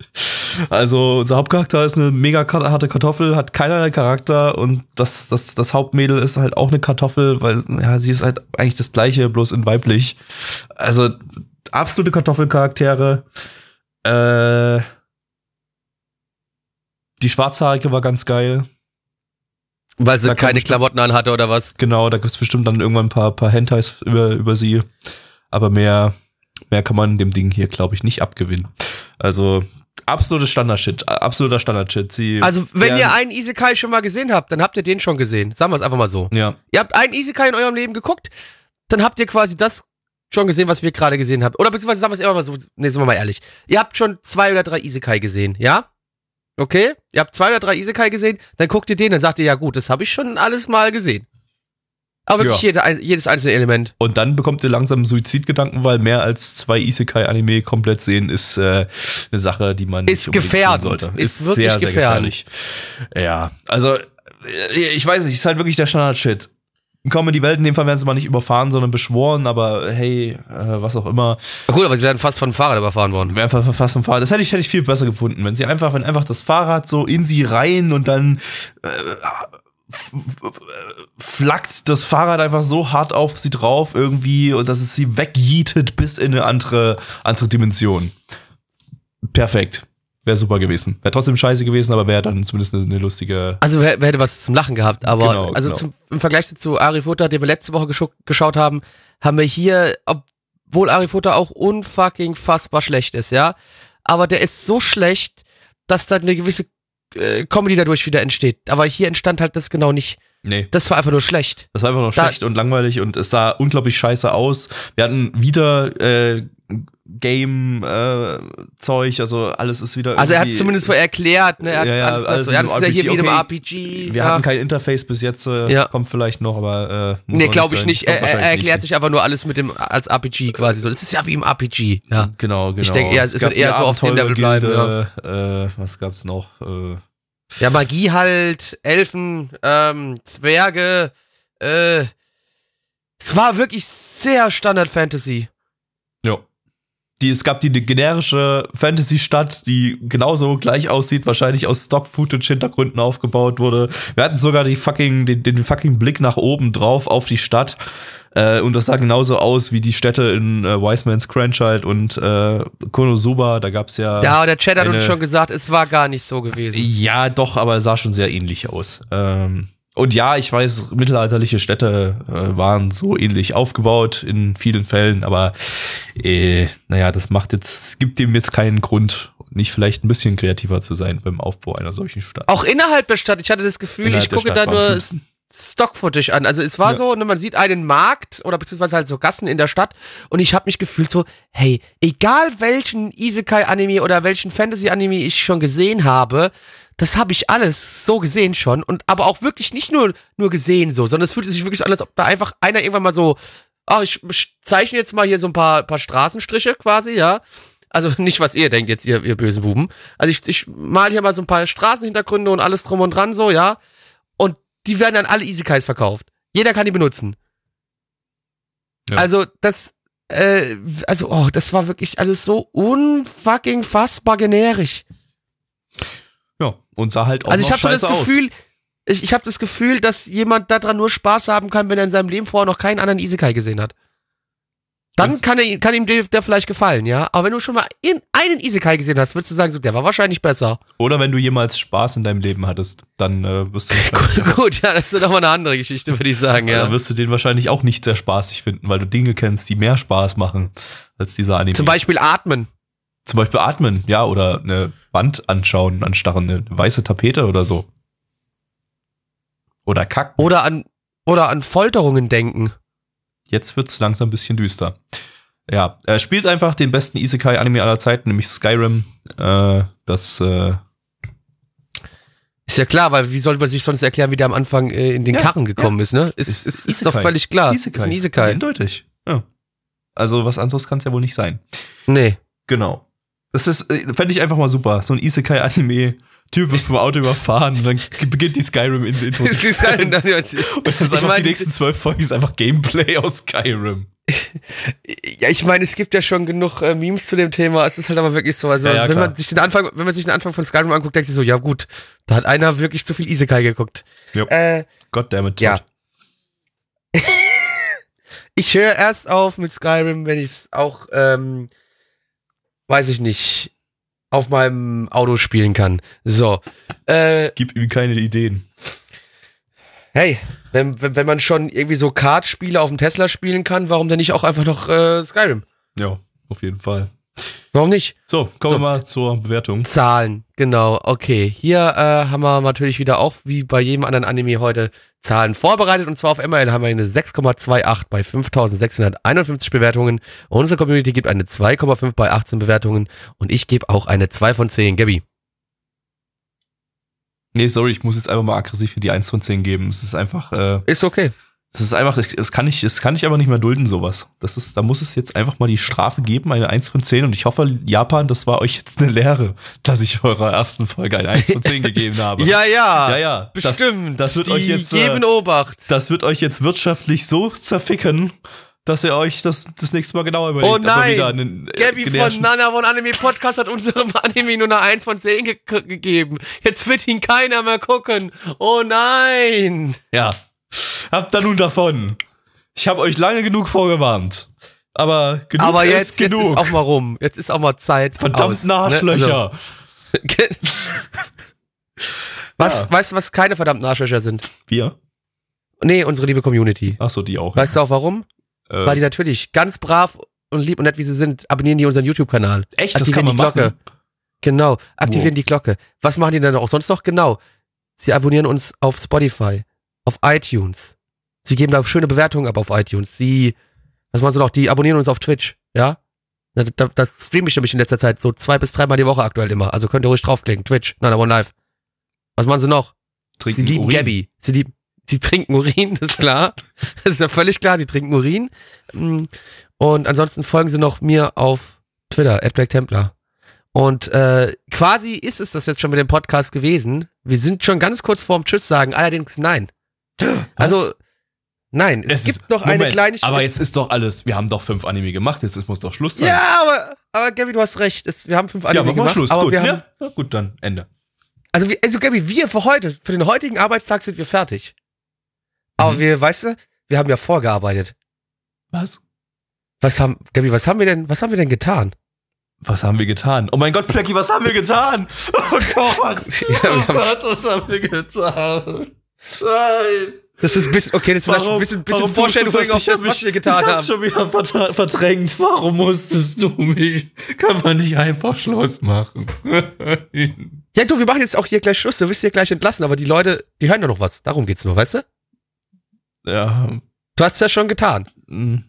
also unser Hauptcharakter ist eine mega harte Kartoffel, hat keinerlei Charakter und das, das, das Hauptmädel ist halt auch eine Kartoffel, weil ja, sie ist halt eigentlich das gleiche, bloß in weiblich. Also absolute Kartoffelcharaktere. Äh, die Schwarzhaarige war ganz geil. Weil sie da keine Klamotten anhatte oder was? Genau, da gibt es bestimmt dann irgendwann ein paar, paar Hentais über, über sie. Aber mehr Mehr kann man dem Ding hier, glaube ich, nicht abgewinnen. Also absolutes Standard-Shit, absoluter Standard-Shit. Also, wenn ihr einen Isekai schon mal gesehen habt, dann habt ihr den schon gesehen. Sagen wir es einfach mal so. Ja. Ihr habt einen Isekai in eurem Leben geguckt, dann habt ihr quasi das schon gesehen, was wir gerade gesehen haben. Oder beziehungsweise sagen wir es immer mal so, ne, sind wir mal ehrlich. Ihr habt schon zwei oder drei Isekai gesehen, ja? Okay? Ihr habt zwei oder drei Isekai gesehen, dann guckt ihr den, dann sagt ihr, ja gut, das habe ich schon alles mal gesehen. Aber wirklich ja. jede, jedes einzelne Element. Und dann bekommt ihr langsam Suizidgedanken, weil mehr als zwei Isekai-Anime komplett sehen ist äh, eine Sache, die man ist gefährdet sollte. Ist, ist wirklich sehr, sehr gefährlich. Ja, also äh, ich weiß nicht, ist halt wirklich der Standard-Shit. Kommen in die Welt, in dem Fall werden sie mal nicht überfahren, sondern beschworen, aber hey, äh, was auch immer. Na gut, aber sie werden fast von Fahrrad überfahren worden. Werden fast vom Fahrrad. Das hätte ich, hätte ich viel besser gefunden, wenn sie einfach, wenn einfach das Fahrrad so in sie rein und dann äh, flackt das Fahrrad einfach so hart auf sie drauf irgendwie und dass es sie wegjietet bis in eine andere, andere Dimension. Perfekt. Wäre super gewesen. Wäre trotzdem scheiße gewesen, aber wäre dann zumindest eine, lustige. Also wer, wer, hätte was zum Lachen gehabt, aber genau, also genau. Zum, im Vergleich zu Ari Futter, den wir letzte Woche geschaut haben, haben wir hier, obwohl Ari Futter auch unfucking fassbar schlecht ist, ja, aber der ist so schlecht, dass da eine gewisse äh, Comedy dadurch wieder entsteht. Aber hier entstand halt das genau nicht. Nee. Das war einfach nur schlecht. Das war einfach nur da schlecht und langweilig und es sah unglaublich scheiße aus. Wir hatten wieder äh, Game-Zeug, äh, also alles ist wieder. Also er hat es zumindest so erklärt, ne? Er hat ja, ja, alles, alles so. Ja, das ist ja hier wie okay. einem RPG. Wir ja. hatten kein Interface bis jetzt, äh, ja. kommt vielleicht noch, aber äh, Nee, glaube ich nicht. Er, er erklärt nicht. sich einfach nur alles mit dem als RPG quasi so. Das ist ja wie im RPG. Ja. Genau, genau. Ich denke eher, es, es wird eher so auf dem Level bleiben. Äh, was gab's noch? Äh, ja, Magie halt, Elfen, ähm, Zwerge, äh, Es war wirklich sehr Standard Fantasy. Ja. Die, es gab die, generische Fantasy-Stadt, die genauso gleich aussieht, wahrscheinlich aus Stock-Footage-Hintergründen aufgebaut wurde. Wir hatten sogar die fucking, den, den fucking Blick nach oben drauf auf die Stadt. Äh, und das sah genauso aus wie die Städte in äh, Wiseman's Cranchild und äh, Konosuba. Da gab es ja. Ja, der Chat hat uns schon gesagt, es war gar nicht so gewesen. Ja, doch, aber es sah schon sehr ähnlich aus. Ähm, und ja, ich weiß, mittelalterliche Städte äh, waren so ähnlich aufgebaut in vielen Fällen, aber äh, naja, das macht jetzt, gibt dem jetzt keinen Grund, nicht vielleicht ein bisschen kreativer zu sein beim Aufbau einer solchen Stadt. Auch innerhalb der Stadt, ich hatte das Gefühl, innerhalb ich gucke da nur Stock-Footage an. Also es war ja. so, ne, man sieht einen Markt oder beziehungsweise halt so Gassen in der Stadt und ich habe mich gefühlt so, hey, egal welchen Isekai-Anime oder welchen Fantasy-Anime ich schon gesehen habe, das habe ich alles so gesehen schon und aber auch wirklich nicht nur, nur gesehen so, sondern es fühlte sich wirklich an, als ob da einfach einer irgendwann mal so, oh, ich zeichne jetzt mal hier so ein paar, paar Straßenstriche quasi, ja. Also nicht, was ihr denkt jetzt, ihr, ihr bösen Buben. Also ich, ich mal hier mal so ein paar Straßenhintergründe und alles drum und dran so, ja. Und die werden dann alle Easy verkauft. Jeder kann die benutzen. Ja. Also das, äh, also, oh, das war wirklich alles so unfucking fassbar generisch. Und sah halt auch Also ich habe so das Gefühl, ich, ich habe das Gefühl, dass jemand daran nur Spaß haben kann, wenn er in seinem Leben vorher noch keinen anderen Isekai gesehen hat. Dann kann, er, kann ihm der, der, vielleicht gefallen, ja. Aber wenn du schon mal in, einen Isekai gesehen hast, würdest du sagen, so, der war wahrscheinlich besser. Oder wenn du jemals Spaß in deinem Leben hattest, dann äh, wirst du wahrscheinlich. gut, ja, das ist doch mal eine andere Geschichte, würde ich sagen, ja. Dann wirst du den wahrscheinlich auch nicht sehr spaßig finden, weil du Dinge kennst, die mehr Spaß machen als dieser Anime. Zum Beispiel Atmen. Zum Beispiel Atmen, ja, oder eine Wand anschauen, anstarren, eine weiße Tapete oder so. Oder kacken. Oder an, oder an Folterungen denken jetzt wird's langsam ein bisschen düster. Ja, er spielt einfach den besten Isekai-Anime aller Zeiten, nämlich Skyrim. Äh, das äh ist ja klar, weil wie soll man sich sonst erklären, wie der am Anfang äh, in den ja, Karren gekommen ja. ist, ne? Ist, ist, ist, ist doch völlig klar. Isekai. Ist ein Isekai. Eindeutig. Ja. Also was anderes kann es ja wohl nicht sein. Nee. Genau. Das ist, äh, fände ich einfach mal super. So ein Isekai-Anime Typ wird vom Auto überfahren und dann beginnt die Skyrim in Intro. und dann ist einfach die nächsten zwölf Folgen ist einfach Gameplay aus Skyrim. ja, ich meine, es gibt ja schon genug äh, Memes zu dem Thema. Es ist halt aber wirklich so. Also, ja, ja, wenn, man sich den Anfang, wenn man sich den Anfang von Skyrim anguckt, denkt sich so, ja gut, da hat einer wirklich zu viel Isekai geguckt. Yep. Äh, Goddammit. Ja. ich höre erst auf mit Skyrim, wenn ich es auch, ähm, weiß ich nicht, auf meinem Auto spielen kann. So. Äh, Gib ihm keine Ideen. Hey, wenn, wenn, wenn man schon irgendwie so Kartspiele auf dem Tesla spielen kann, warum denn nicht auch einfach noch äh, Skyrim? Ja, auf jeden Fall. Warum nicht? So, kommen so. wir mal zur Bewertung. Zahlen, genau. Okay, hier äh, haben wir natürlich wieder auch wie bei jedem anderen Anime heute Zahlen vorbereitet. Und zwar auf MRL haben wir eine 6,28 bei 5651 Bewertungen. Unsere Community gibt eine 2,5 bei 18 Bewertungen. Und ich gebe auch eine 2 von 10. Gabby. Nee, sorry, ich muss jetzt einfach mal aggressiv für die 1 von 10 geben. Es ist einfach. Äh, ist okay. Das ist einfach, das kann ich, das kann ich aber nicht mehr dulden, sowas. Das ist, da muss es jetzt einfach mal die Strafe geben, eine 1 von 10. Und ich hoffe, Japan, das war euch jetzt eine Lehre, dass ich eurer ersten Folge eine 1 von 10 gegeben habe. ja, ja. Ja, ja. Bestimmt. Das, das wird die euch jetzt. Geben äh, Obacht. Das wird euch jetzt wirtschaftlich so zerficken, dass ihr euch das, das nächste Mal genauer überlegt. Oh nein! Einen, äh, Gabby von Nana von Anime Podcast hat unserem Anime nur eine 1 von 10 ge gegeben. Jetzt wird ihn keiner mehr gucken. Oh nein! Ja. Habt da nun davon. Ich habe euch lange genug vorgewarnt. Aber genug Aber jetzt, ist genug. Jetzt ist auch mal rum. Jetzt ist auch mal Zeit. Verdammt Arschlöcher. Ne? Also. was, ja. Weißt du, was keine verdammten Arschlöcher sind? Wir? Nee, unsere liebe Community. Ach so, die auch. Weißt ja. du auch warum? Äh. Weil die natürlich ganz brav und lieb und nett wie sie sind, abonnieren die unseren YouTube-Kanal. Echt? Aktivieren das kann man die Glocke. Machen. Genau, aktivieren wow. die Glocke. Was machen die denn auch sonst noch? Genau. Sie abonnieren uns auf Spotify, auf iTunes, Sie geben da schöne Bewertungen ab auf iTunes. Sie, was machen sie noch? Die abonnieren uns auf Twitch, ja? Da, da, da streame ich nämlich in letzter Zeit so zwei bis dreimal die Woche aktuell immer. Also könnt ihr ruhig draufklicken. Twitch, nein, aber live. Was machen sie noch? Trinken sie lieben Urin. Gabby. Sie lieben, sie trinken Urin, das ist klar. das ist ja völlig klar, die trinken Urin. Mm. Und ansonsten folgen sie noch mir auf Twitter, at Black Templar. Und äh, quasi ist es das jetzt schon mit dem Podcast gewesen. Wir sind schon ganz kurz vorm Tschüss sagen, allerdings nein. Also, Nein, es, es gibt noch Moment, eine kleine. Aber jetzt ist doch alles. Wir haben doch fünf Anime gemacht. Jetzt muss doch Schluss sein. Ja, aber, aber Gabi, du hast recht. Es, wir haben fünf Anime ja, gemacht. Schluss. Aber gut, wir haben, ja, gut, dann Ende. Also, also Gabi, wir für heute, für den heutigen Arbeitstag sind wir fertig. Aber mhm. wir, weißt du, wir haben ja vorgearbeitet. Was? Was haben, Gabi, was haben wir denn, was haben wir denn getan? Was haben wir getan? Oh mein Gott, Plecky, was haben wir getan? Oh Gott. oh Gott, was haben wir getan? Nein. Das ist ein bisschen, okay, das war ein bisschen, bisschen Vorstellung auf das, das, was wir getan haben. Ich hab's schon wieder verdrängt. Warum musstest du mich? Kann man nicht einfach Schluss machen? ja, du, wir machen jetzt auch hier gleich Schluss. Du wirst hier gleich entlassen, aber die Leute, die hören ja noch was. Darum geht's nur, weißt du? Ja. Du hast es ja schon getan. Mhm.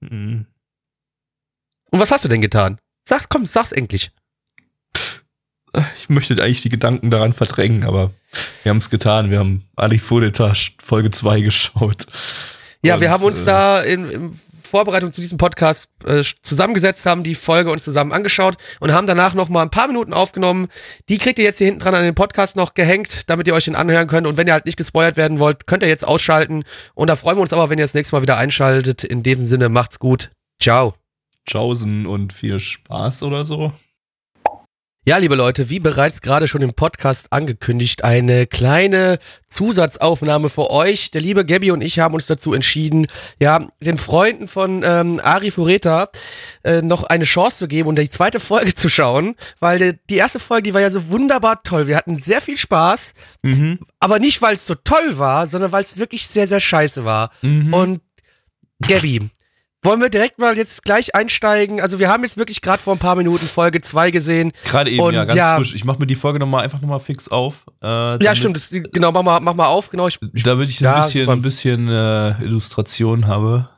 Mhm. Und was hast du denn getan? Sag, komm, sag's endlich. Ich möchte eigentlich die Gedanken daran verdrängen, aber wir haben es getan. Wir haben Ali Fudetasch Folge 2 geschaut. Ja, Und, wir haben uns äh, da in, in, Vorbereitung zu diesem Podcast äh, zusammengesetzt, haben die Folge uns zusammen angeschaut und haben danach noch mal ein paar Minuten aufgenommen. Die kriegt ihr jetzt hier hinten dran an den Podcast noch gehängt, damit ihr euch den anhören könnt. Und wenn ihr halt nicht gespoilert werden wollt, könnt ihr jetzt ausschalten. Und da freuen wir uns aber, wenn ihr das nächste Mal wieder einschaltet. In dem Sinne, macht's gut. Ciao. Tschaußen und viel Spaß oder so. Ja, liebe Leute, wie bereits gerade schon im Podcast angekündigt, eine kleine Zusatzaufnahme für euch. Der liebe Gabby und ich haben uns dazu entschieden, ja, den Freunden von ähm, Ari Fureta äh, noch eine Chance zu geben und die zweite Folge zu schauen, weil die, die erste Folge, die war ja so wunderbar toll. Wir hatten sehr viel Spaß, mhm. aber nicht, weil es so toll war, sondern weil es wirklich sehr, sehr scheiße war. Mhm. Und Gabby, wollen wir direkt mal jetzt gleich einsteigen? Also wir haben jetzt wirklich gerade vor ein paar Minuten Folge 2 gesehen. Gerade eben, und, ja, ganz ja, frisch. Ich mache mir die Folge noch mal, einfach nochmal fix auf. Äh, ja, stimmt. Das, genau, mach mal, mach mal auf. Genau, ich, damit ich ja, ein bisschen, ein bisschen äh, Illustration habe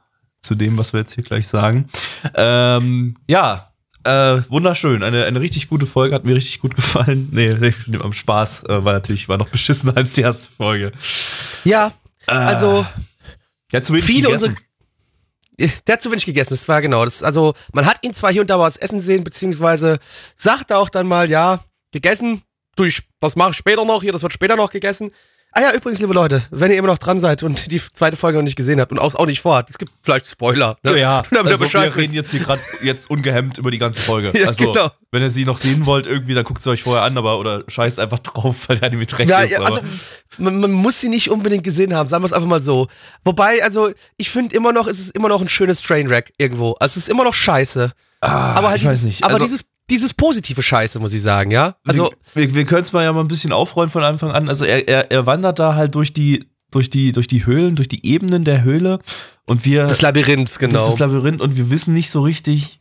zu dem, was wir jetzt hier gleich sagen. Ähm, ja, äh, wunderschön. Eine, eine richtig gute Folge, hat mir richtig gut gefallen. Nee, am Spaß. Äh, war natürlich, war noch beschissener als die erste Folge. Ja, also. Äh, ja, viele unserer der hat zu wenig gegessen, das war genau. Das, also, man hat ihn zwar hier und da was essen sehen, beziehungsweise sagte auch dann mal, ja, gegessen, durch, das mache ich später noch hier, das wird später noch gegessen. Ah ja, übrigens, liebe Leute, wenn ihr immer noch dran seid und die zweite Folge noch nicht gesehen habt und auch, auch nicht vorhat, es gibt vielleicht Spoiler. Ne? Ja, also wir reden jetzt hier gerade jetzt ungehemmt über die ganze Folge. ja, also, genau. wenn ihr sie noch sehen wollt, irgendwie, dann guckt sie euch vorher an, aber oder scheißt einfach drauf, weil der Anime recht ja, ist. Ja, also, man, man, muss sie nicht unbedingt gesehen haben, sagen wir es einfach mal so. Wobei, also, ich finde immer noch, es ist immer noch ein schönes Trainwreck irgendwo. Also, es ist immer noch scheiße. Ah, aber halt ich dieses, weiß nicht. Aber also, dieses dieses positive Scheiße, muss ich sagen, ja. Also wir, wir können es mal ja mal ein bisschen aufrollen von Anfang an. Also er, er, er wandert da halt durch die durch die durch die Höhlen, durch die Ebenen der Höhle und wir das Labyrinth genau. das Labyrinth und wir wissen nicht so richtig,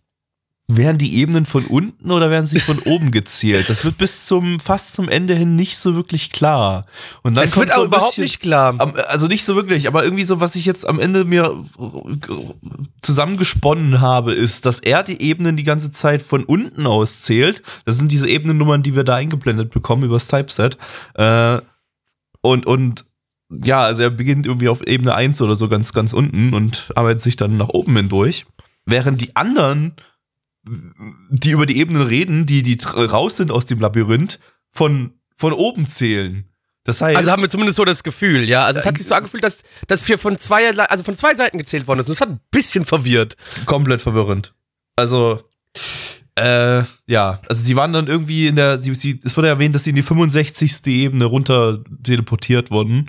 werden die Ebenen von unten oder werden sie von oben gezählt? Das wird bis zum fast zum Ende hin nicht so wirklich klar. Und dann es wird auch so überhaupt bisschen, nicht klar. Also nicht so wirklich, aber irgendwie so, was ich jetzt am Ende mir zusammengesponnen habe, ist, dass er die Ebenen die ganze Zeit von unten aus zählt. Das sind diese Ebenennummern, die wir da eingeblendet bekommen übers Typeset. Äh, und, und ja, also er beginnt irgendwie auf Ebene 1 oder so ganz, ganz unten und arbeitet sich dann nach oben hindurch. Während die anderen die über die Ebenen reden, die, die raus sind aus dem Labyrinth, von, von oben zählen. Das heißt, also haben wir zumindest so das Gefühl, ja. Also es hat sich so angefühlt, dass, dass wir von zwei, also von zwei Seiten gezählt worden ist. Und das hat ein bisschen verwirrt. Komplett verwirrend. Also, äh, ja, also sie waren dann irgendwie in der, sie, sie, es wurde erwähnt, dass sie in die 65. Ebene runter teleportiert wurden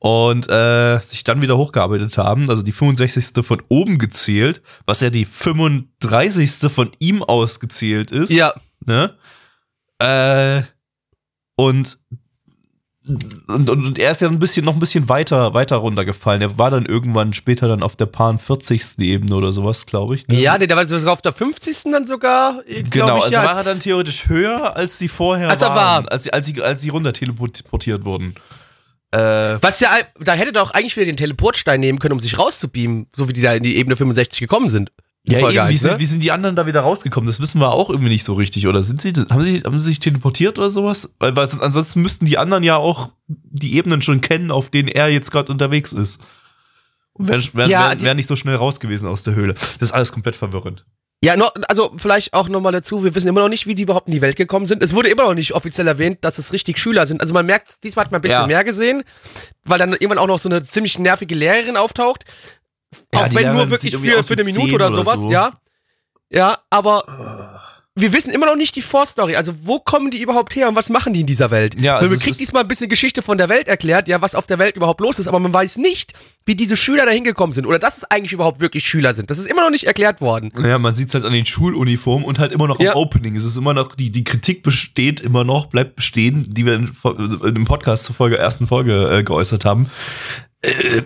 und äh, sich dann wieder hochgearbeitet haben, also die 65. von oben gezählt, was ja die 35. von ihm ausgezählt ist. Ja. Ne? Äh, und, und, und er ist ja ein bisschen noch ein bisschen weiter weiter runtergefallen. Er war dann irgendwann später dann auf der Paar 40. Ebene oder sowas, glaube ich. Ne? Ja, der war sogar auf der 50. dann sogar. Genau, ich, also ja, war er dann theoretisch höher, als sie vorher als waren, er war. als sie als sie als sie runter teleportiert wurden. Äh, Was ja, da hätte doch eigentlich wieder den Teleportstein nehmen können, um sich rauszubeamen, so wie die da in die Ebene 65 gekommen sind. Ja, eben, 1, wie, sind, ne? wie sind die anderen da wieder rausgekommen? Das wissen wir auch irgendwie nicht so richtig. Oder sind sie, haben sie, haben sie sich teleportiert oder sowas? Weil, weil ansonsten müssten die anderen ja auch die Ebenen schon kennen, auf denen er jetzt gerade unterwegs ist. Und wären wär, ja, wär, wär nicht so schnell raus gewesen aus der Höhle. Das ist alles komplett verwirrend. Ja, noch, also vielleicht auch nochmal dazu, wir wissen immer noch nicht, wie die überhaupt in die Welt gekommen sind. Es wurde immer noch nicht offiziell erwähnt, dass es richtig Schüler sind. Also man merkt, diesmal hat man ein bisschen ja. mehr gesehen, weil dann irgendwann auch noch so eine ziemlich nervige Lehrerin auftaucht. Ja, auch wenn nur wirklich für, für eine Minute oder sowas, so. ja. Ja, aber wir wissen immer noch nicht die Vorstory. Also, wo kommen die überhaupt her und was machen die in dieser Welt? Ja, also man kriegt diesmal ein bisschen Geschichte von der Welt erklärt, ja, was auf der Welt überhaupt los ist, aber man weiß nicht, wie diese Schüler da hingekommen sind oder dass es eigentlich überhaupt wirklich Schüler sind. Das ist immer noch nicht erklärt worden. Ja, man sieht es halt an den Schuluniformen und halt immer noch ja. im Opening. Es ist immer noch, die, die Kritik besteht immer noch, bleibt bestehen, die wir in, in dem Podcast zur Folge, ersten Folge äh, geäußert haben. Äh,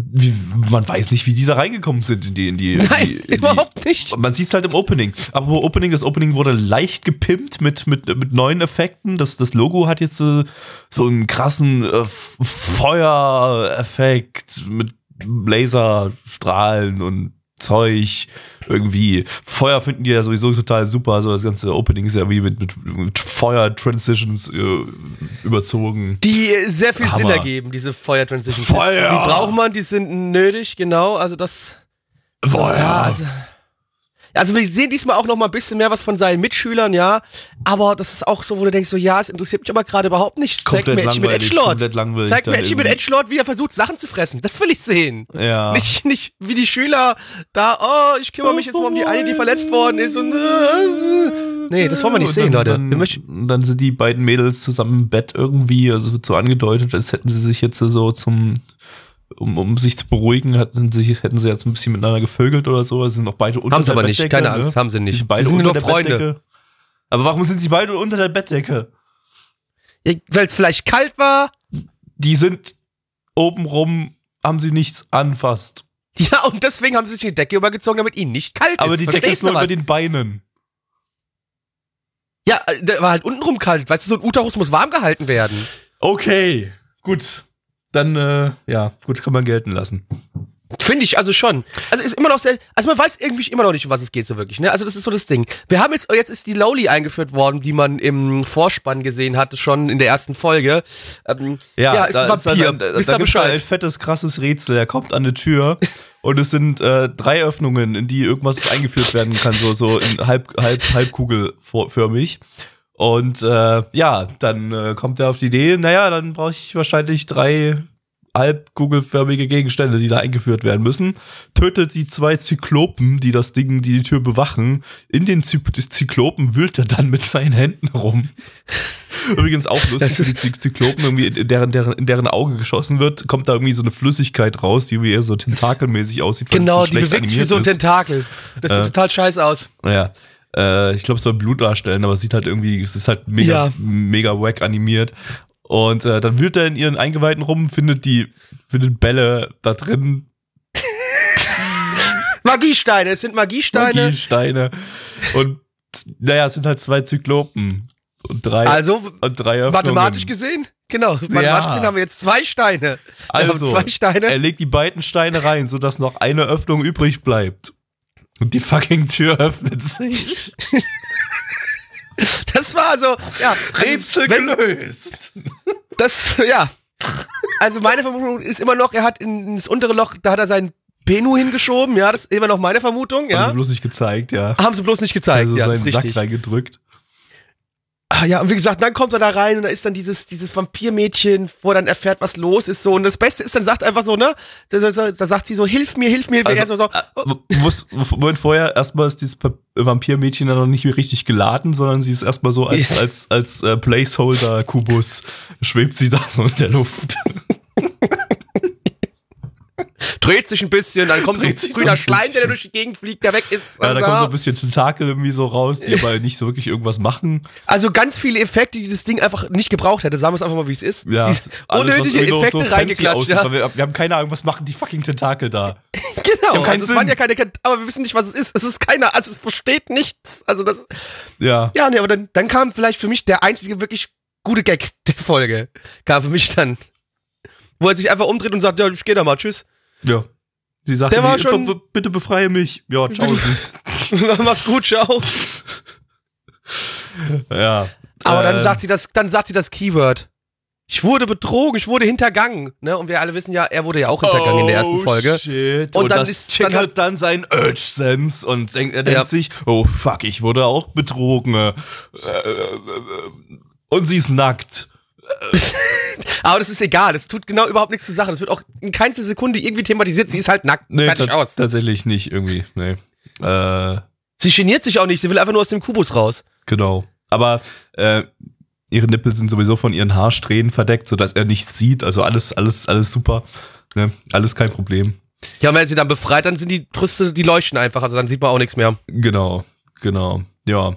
wie, man weiß nicht, wie die da reingekommen sind in die. In die Nein, in die, in überhaupt nicht. Man sieht es halt im Opening. Aber Opening, das Opening wurde leicht gepimpt mit, mit, mit neuen Effekten. Das, das Logo hat jetzt so, so einen krassen äh, Feuereffekt mit Laserstrahlen und Zeug irgendwie. Feuer finden die ja sowieso total super. Also das ganze Opening ist ja wie mit, mit, mit Feuer-Transitions äh, überzogen. Die sehr viel Hammer. Sinn ergeben, diese Feuer-Transitions. Feuer! Die braucht man, die sind nötig, genau. Also das. Feuer! Also, also wir sehen diesmal auch noch mal ein bisschen mehr was von seinen Mitschülern, ja. Aber das ist auch so, wo du denkst, so ja, es interessiert mich aber gerade überhaupt nicht. Zeig mir Edgy mit Edgelord. Zeig mir Edgy mit Edgelord, wie er versucht, Sachen zu fressen. Das will ich sehen. Ja. Nicht, nicht wie die Schüler da, oh, ich kümmere mich jetzt mal um die eine, die verletzt worden ist und. Nee, das wollen wir nicht sehen, dann, Leute. Dann, dann, sind die beiden Mädels zusammen im Bett irgendwie, also so angedeutet, als hätten sie sich jetzt so zum um, um sich zu beruhigen, hätten sie, hätten sie jetzt ein bisschen miteinander gevögelt oder so. Sie sind noch beide unter haben der Bettdecke. Haben sie aber nicht, keine Angst, ne? haben sie nicht. Die beide sind nur Freunde. Bettdecke. Aber warum sind sie beide unter der Bettdecke? Ja, Weil es vielleicht kalt war? Die sind obenrum, haben sie nichts anfasst. Ja, und deswegen haben sie sich die Decke übergezogen, damit ihnen nicht kalt ist. Aber die Verstehst Decke ist nur über den Beinen. Ja, äh, der war halt untenrum kalt. Weißt du, so ein Uterus muss warm gehalten werden. Okay, gut dann, äh, ja, gut, kann man gelten lassen. Finde ich, also schon. Also ist immer noch sehr, also man weiß irgendwie immer noch nicht, um was es geht so wirklich, ne? Also das ist so das Ding. Wir haben jetzt, jetzt ist die Lowly eingeführt worden, die man im Vorspann gesehen hatte, schon in der ersten Folge. Ähm, ja, ja, ist ein Vampir. Ist dann, da, da, da Bescheid. ein fettes, krasses Rätsel. Er kommt an eine Tür und es sind äh, drei Öffnungen, in die irgendwas eingeführt werden kann, so, so in halb, halb, halbkugelförmig. Und äh, ja, dann äh, kommt er auf die Idee, naja, dann brauche ich wahrscheinlich drei halb kugelförmige Gegenstände, die da eingeführt werden müssen. Tötet die zwei Zyklopen, die das Ding, die die Tür bewachen. In den Zy Zyklopen wühlt er dann mit seinen Händen rum. Übrigens auch lustig, für die Zyklopen, irgendwie in deren, deren, in deren Auge geschossen wird, kommt da irgendwie so eine Flüssigkeit raus, die wie eher so tentakelmäßig aussieht. Genau, so die bewegt sich wie so ein Tentakel. Das sieht äh, total scheiße aus. Ja. Äh, ich glaube, es soll Blut darstellen, aber es sieht halt irgendwie, es ist halt mega, ja. mega wack animiert. Und äh, dann wühlt er in ihren Eingeweihten rum, findet die, findet Bälle da drin. Magiesteine, es sind Magiesteine. Magiesteine. Und naja, es sind halt zwei Zyklopen. Und drei, also, und drei mathematisch gesehen, genau, mathematisch ja. gesehen haben wir jetzt zwei Steine. Also, zwei Steine. er legt die beiden Steine rein, sodass noch eine Öffnung übrig bleibt. Und die fucking Tür öffnet sich. Das war so, ja. Rätsel gelöst. Das, ja. Also meine Vermutung ist immer noch, er hat ins untere Loch, da hat er seinen Penu hingeschoben, ja, das ist immer noch meine Vermutung, ja. Haben sie bloß nicht gezeigt, ja. Haben sie bloß nicht gezeigt, also ja. seinen Sack reingedrückt. Ah, ja, und wie gesagt, dann kommt er da rein und da ist dann dieses, dieses Vampirmädchen, wo er dann erfährt, was los ist, so. Und das Beste ist, dann sagt einfach so, ne, da, da, da sagt sie so, hilf mir, hilf mir, hilf mir. Also, so, so, oh. muss, Moment vorher, erstmal ist dieses Vampirmädchen dann noch nicht richtig geladen, sondern sie ist erstmal so als, als, als, als äh, Placeholder-Kubus, schwebt sie da so in der Luft. dreht sich ein bisschen, dann kommt dreht so ein grüner so Schleim, der durch die Gegend fliegt, der weg ist. Ja, da kommt so ein bisschen Tentakel irgendwie so raus, die aber nicht so wirklich irgendwas machen. Also ganz viele Effekte, die das Ding einfach nicht gebraucht hätte. Sagen wir es einfach mal, wie es ist. Ja, unnötige Effekte so reingeklatscht. Ja. Wir, wir, haben keine Ahnung, was machen die fucking Tentakel da. genau, also es waren ja keine, aber wir wissen nicht, was es ist. Es ist keiner, also es versteht nichts. Also das. Ja. Ja, nee, aber dann, dann kam vielleicht für mich der einzige wirklich gute Gag der Folge. Kam für mich dann. Wo er sich einfach umdreht und sagt, ja, ich geh da mal, tschüss. Ja. Sie sagt, Der war schon, bitte befreie mich. Ja, ciao. Mach's gut, ciao. ja. Aber dann sagt sie das, dann sagt sie das Keyword. Ich wurde betrogen, ich wurde hintergangen. Ne? Und wir alle wissen ja, er wurde ja auch hintergangen oh, in der ersten oh, Folge. Shit. Und, und dann ist triggert dann, halt dann sein Urge-Sense und denkt, er denkt ja. sich, oh fuck, ich wurde auch betrogen. Äh, äh, äh, und sie ist nackt. Aber das ist egal, das tut genau überhaupt nichts zur Sache. Das wird auch in keinster Sekunde irgendwie thematisiert. Sie ist halt nackt, nee, fertig aus. Tatsächlich nicht irgendwie, nee. Äh, sie geniert sich auch nicht, sie will einfach nur aus dem Kubus raus. Genau. Aber äh, ihre Nippel sind sowieso von ihren Haarsträhnen verdeckt, sodass er nichts sieht. Also alles, alles, alles super. Ne? Alles kein Problem. Ja, und wenn er sie dann befreit, dann sind die Brüste, die leuchten einfach. Also dann sieht man auch nichts mehr. Genau, genau. Ja.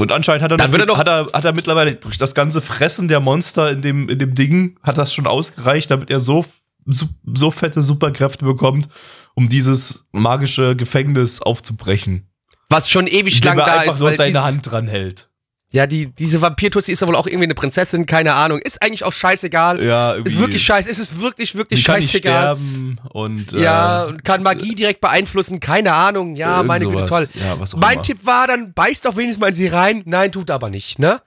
Und anscheinend hat er, dann noch, er, hat er, hat er mittlerweile durch das ganze Fressen der Monster in dem, in dem Ding, hat das schon ausgereicht, damit er so, so, so fette Superkräfte bekommt, um dieses magische Gefängnis aufzubrechen. Was schon ewig lang da ist. einfach nur seine Hand dran hält. Ja, die, diese Vampir-Tussi ist ja wohl auch irgendwie eine Prinzessin, keine Ahnung. Ist eigentlich auch scheißegal. Ja, irgendwie. Ist wirklich scheiße. Ist es wirklich, wirklich Sie scheißegal. Kann sterben und, äh, ja, und kann Magie direkt beeinflussen, keine Ahnung. Ja, meine Güte, toll. Ja, mein immer. Tipp war dann, beißt doch wenigstens mal in sie rein. Nein, tut aber nicht, ne?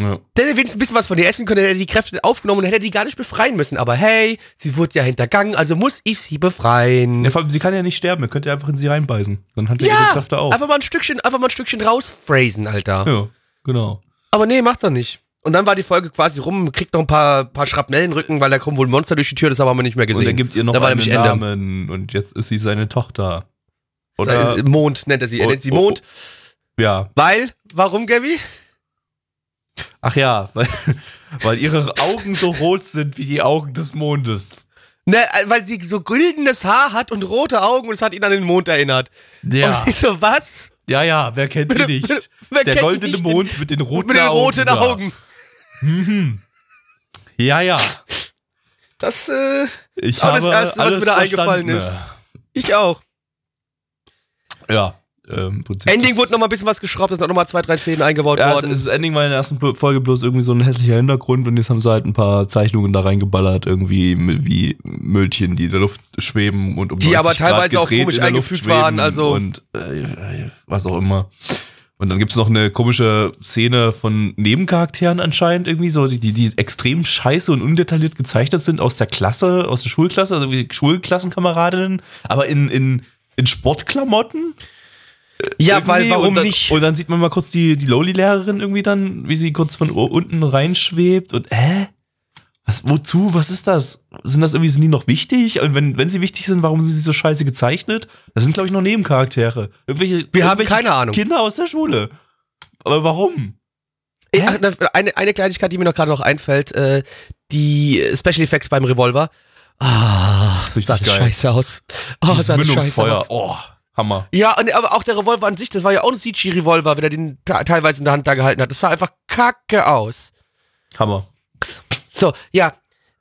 Ja. Der hätte wenigstens ein bisschen was von ihr essen können, hätte die Kräfte aufgenommen und hätte die gar nicht befreien müssen. Aber hey, sie wurde ja hintergangen, also muss ich sie befreien. Ja, vor allem, sie kann ja nicht sterben, ihr könnt ja einfach in sie reinbeißen. Dann hat ja, ihre Kräfte auch. Einfach mal ein Stückchen, einfach mal ein Stückchen rausphrasen, Alter. Ja, genau. Aber nee, macht er nicht. Und dann war die Folge quasi rum, kriegt noch ein paar, paar Schrapnellenrücken, weil da kommt wohl ein Monster durch die Tür, das haben wir nicht mehr gesehen. Und er gibt ihr noch da einen Namen Ende. und jetzt ist sie seine Tochter. Oder Mond nennt er sie. Er oh, nennt sie Mond. Oh, ja. Weil, warum, Gabby? Ach ja, weil, weil ihre Augen so rot sind wie die Augen des Mondes. Ne, weil sie so güldenes Haar hat und rote Augen und es hat ihn an den Mond erinnert. Ja. Und ich so, was? Ja, ja, wer kennt ihn nicht? Wer Der goldene Mond mit den roten Augen. Mit den roten Augen. Mhm. Ja, ja. Das äh, ich auch das Erste, was mir da eingefallen ist. Ich auch. Ja. Ähm, Ending wurde noch mal ein bisschen was geschraubt, es sind noch mal zwei, drei Szenen eingebaut ja, worden. Das Ending war in der ersten Folge bloß irgendwie so ein hässlicher Hintergrund und jetzt haben sie halt ein paar Zeichnungen da reingeballert, irgendwie wie Müllchen, die in der Luft schweben und um Die aber teilweise auch komisch eingefügt waren, also. Und äh, was auch immer. Und dann gibt es noch eine komische Szene von Nebencharakteren anscheinend irgendwie, so die, die extrem scheiße und undetailliert gezeichnet sind aus der Klasse, aus der Schulklasse, also wie Schulklassenkameradinnen, aber in, in, in Sportklamotten. Ja, weil warum dann, nicht? Und dann sieht man mal kurz die, die Loli-Lehrerin irgendwie dann, wie sie kurz von unten reinschwebt und hä? Was, wozu? Was ist das? Sind das irgendwie, sind die noch wichtig? Und wenn, wenn sie wichtig sind, warum sind sie so scheiße gezeichnet? Das sind, glaube ich, noch Nebencharaktere. Irgendwelche, Wir haben keine Ahnung. Kinder aus der Schule. Aber warum? Ach, eine, eine Kleinigkeit, die mir noch gerade noch einfällt, äh, die Special Effects beim Revolver. Ah, Richtig sah das scheiße aus. Oh, sah das scheiße aus. Oh. Hammer. Ja, aber auch der Revolver an sich, das war ja auch ein CG-Revolver, wenn er den teilweise in der Hand da gehalten hat. Das sah einfach kacke aus. Hammer. So, ja.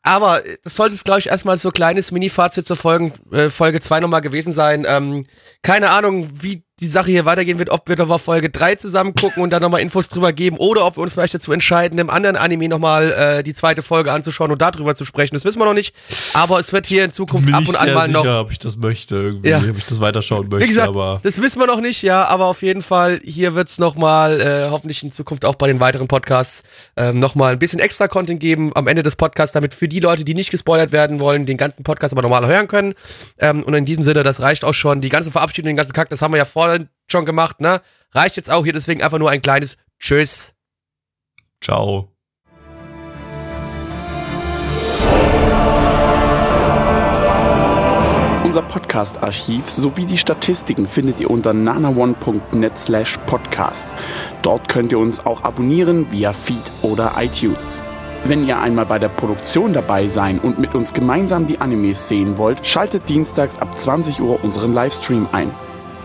Aber das sollte es, glaube ich, erstmal so kleines Mini-Fazit zur Folgen, äh, Folge 2 nochmal gewesen sein. Ähm, keine Ahnung, wie die Sache hier weitergehen wird, ob wir nochmal Folge 3 zusammen gucken und dann nochmal Infos drüber geben oder ob wir uns vielleicht dazu entscheiden, im anderen Anime nochmal äh, die zweite Folge anzuschauen und darüber zu sprechen. Das wissen wir noch nicht. Aber es wird hier in Zukunft Bin ab und an mal sicher, noch. ob ich das möchte, irgendwie, ja. ob ich das weiterschauen möchte. Wie gesagt, aber das wissen wir noch nicht, ja, aber auf jeden Fall, hier wird es nochmal, äh, hoffentlich in Zukunft auch bei den weiteren Podcasts, ähm, nochmal ein bisschen extra Content geben am Ende des Podcasts, damit für die Leute, die nicht gespoilert werden wollen, den ganzen Podcast aber normal hören können. Ähm, und in diesem Sinne, das reicht auch schon. Die ganze Verabschiedung, den ganzen Kack, das haben wir ja schon gemacht, ne? Reicht jetzt auch hier, deswegen einfach nur ein kleines Tschüss. Ciao. Unser Podcast-Archiv sowie die Statistiken findet ihr unter nanaone.net slash podcast. Dort könnt ihr uns auch abonnieren via Feed oder iTunes. Wenn ihr einmal bei der Produktion dabei sein und mit uns gemeinsam die Animes sehen wollt, schaltet dienstags ab 20 Uhr unseren Livestream ein.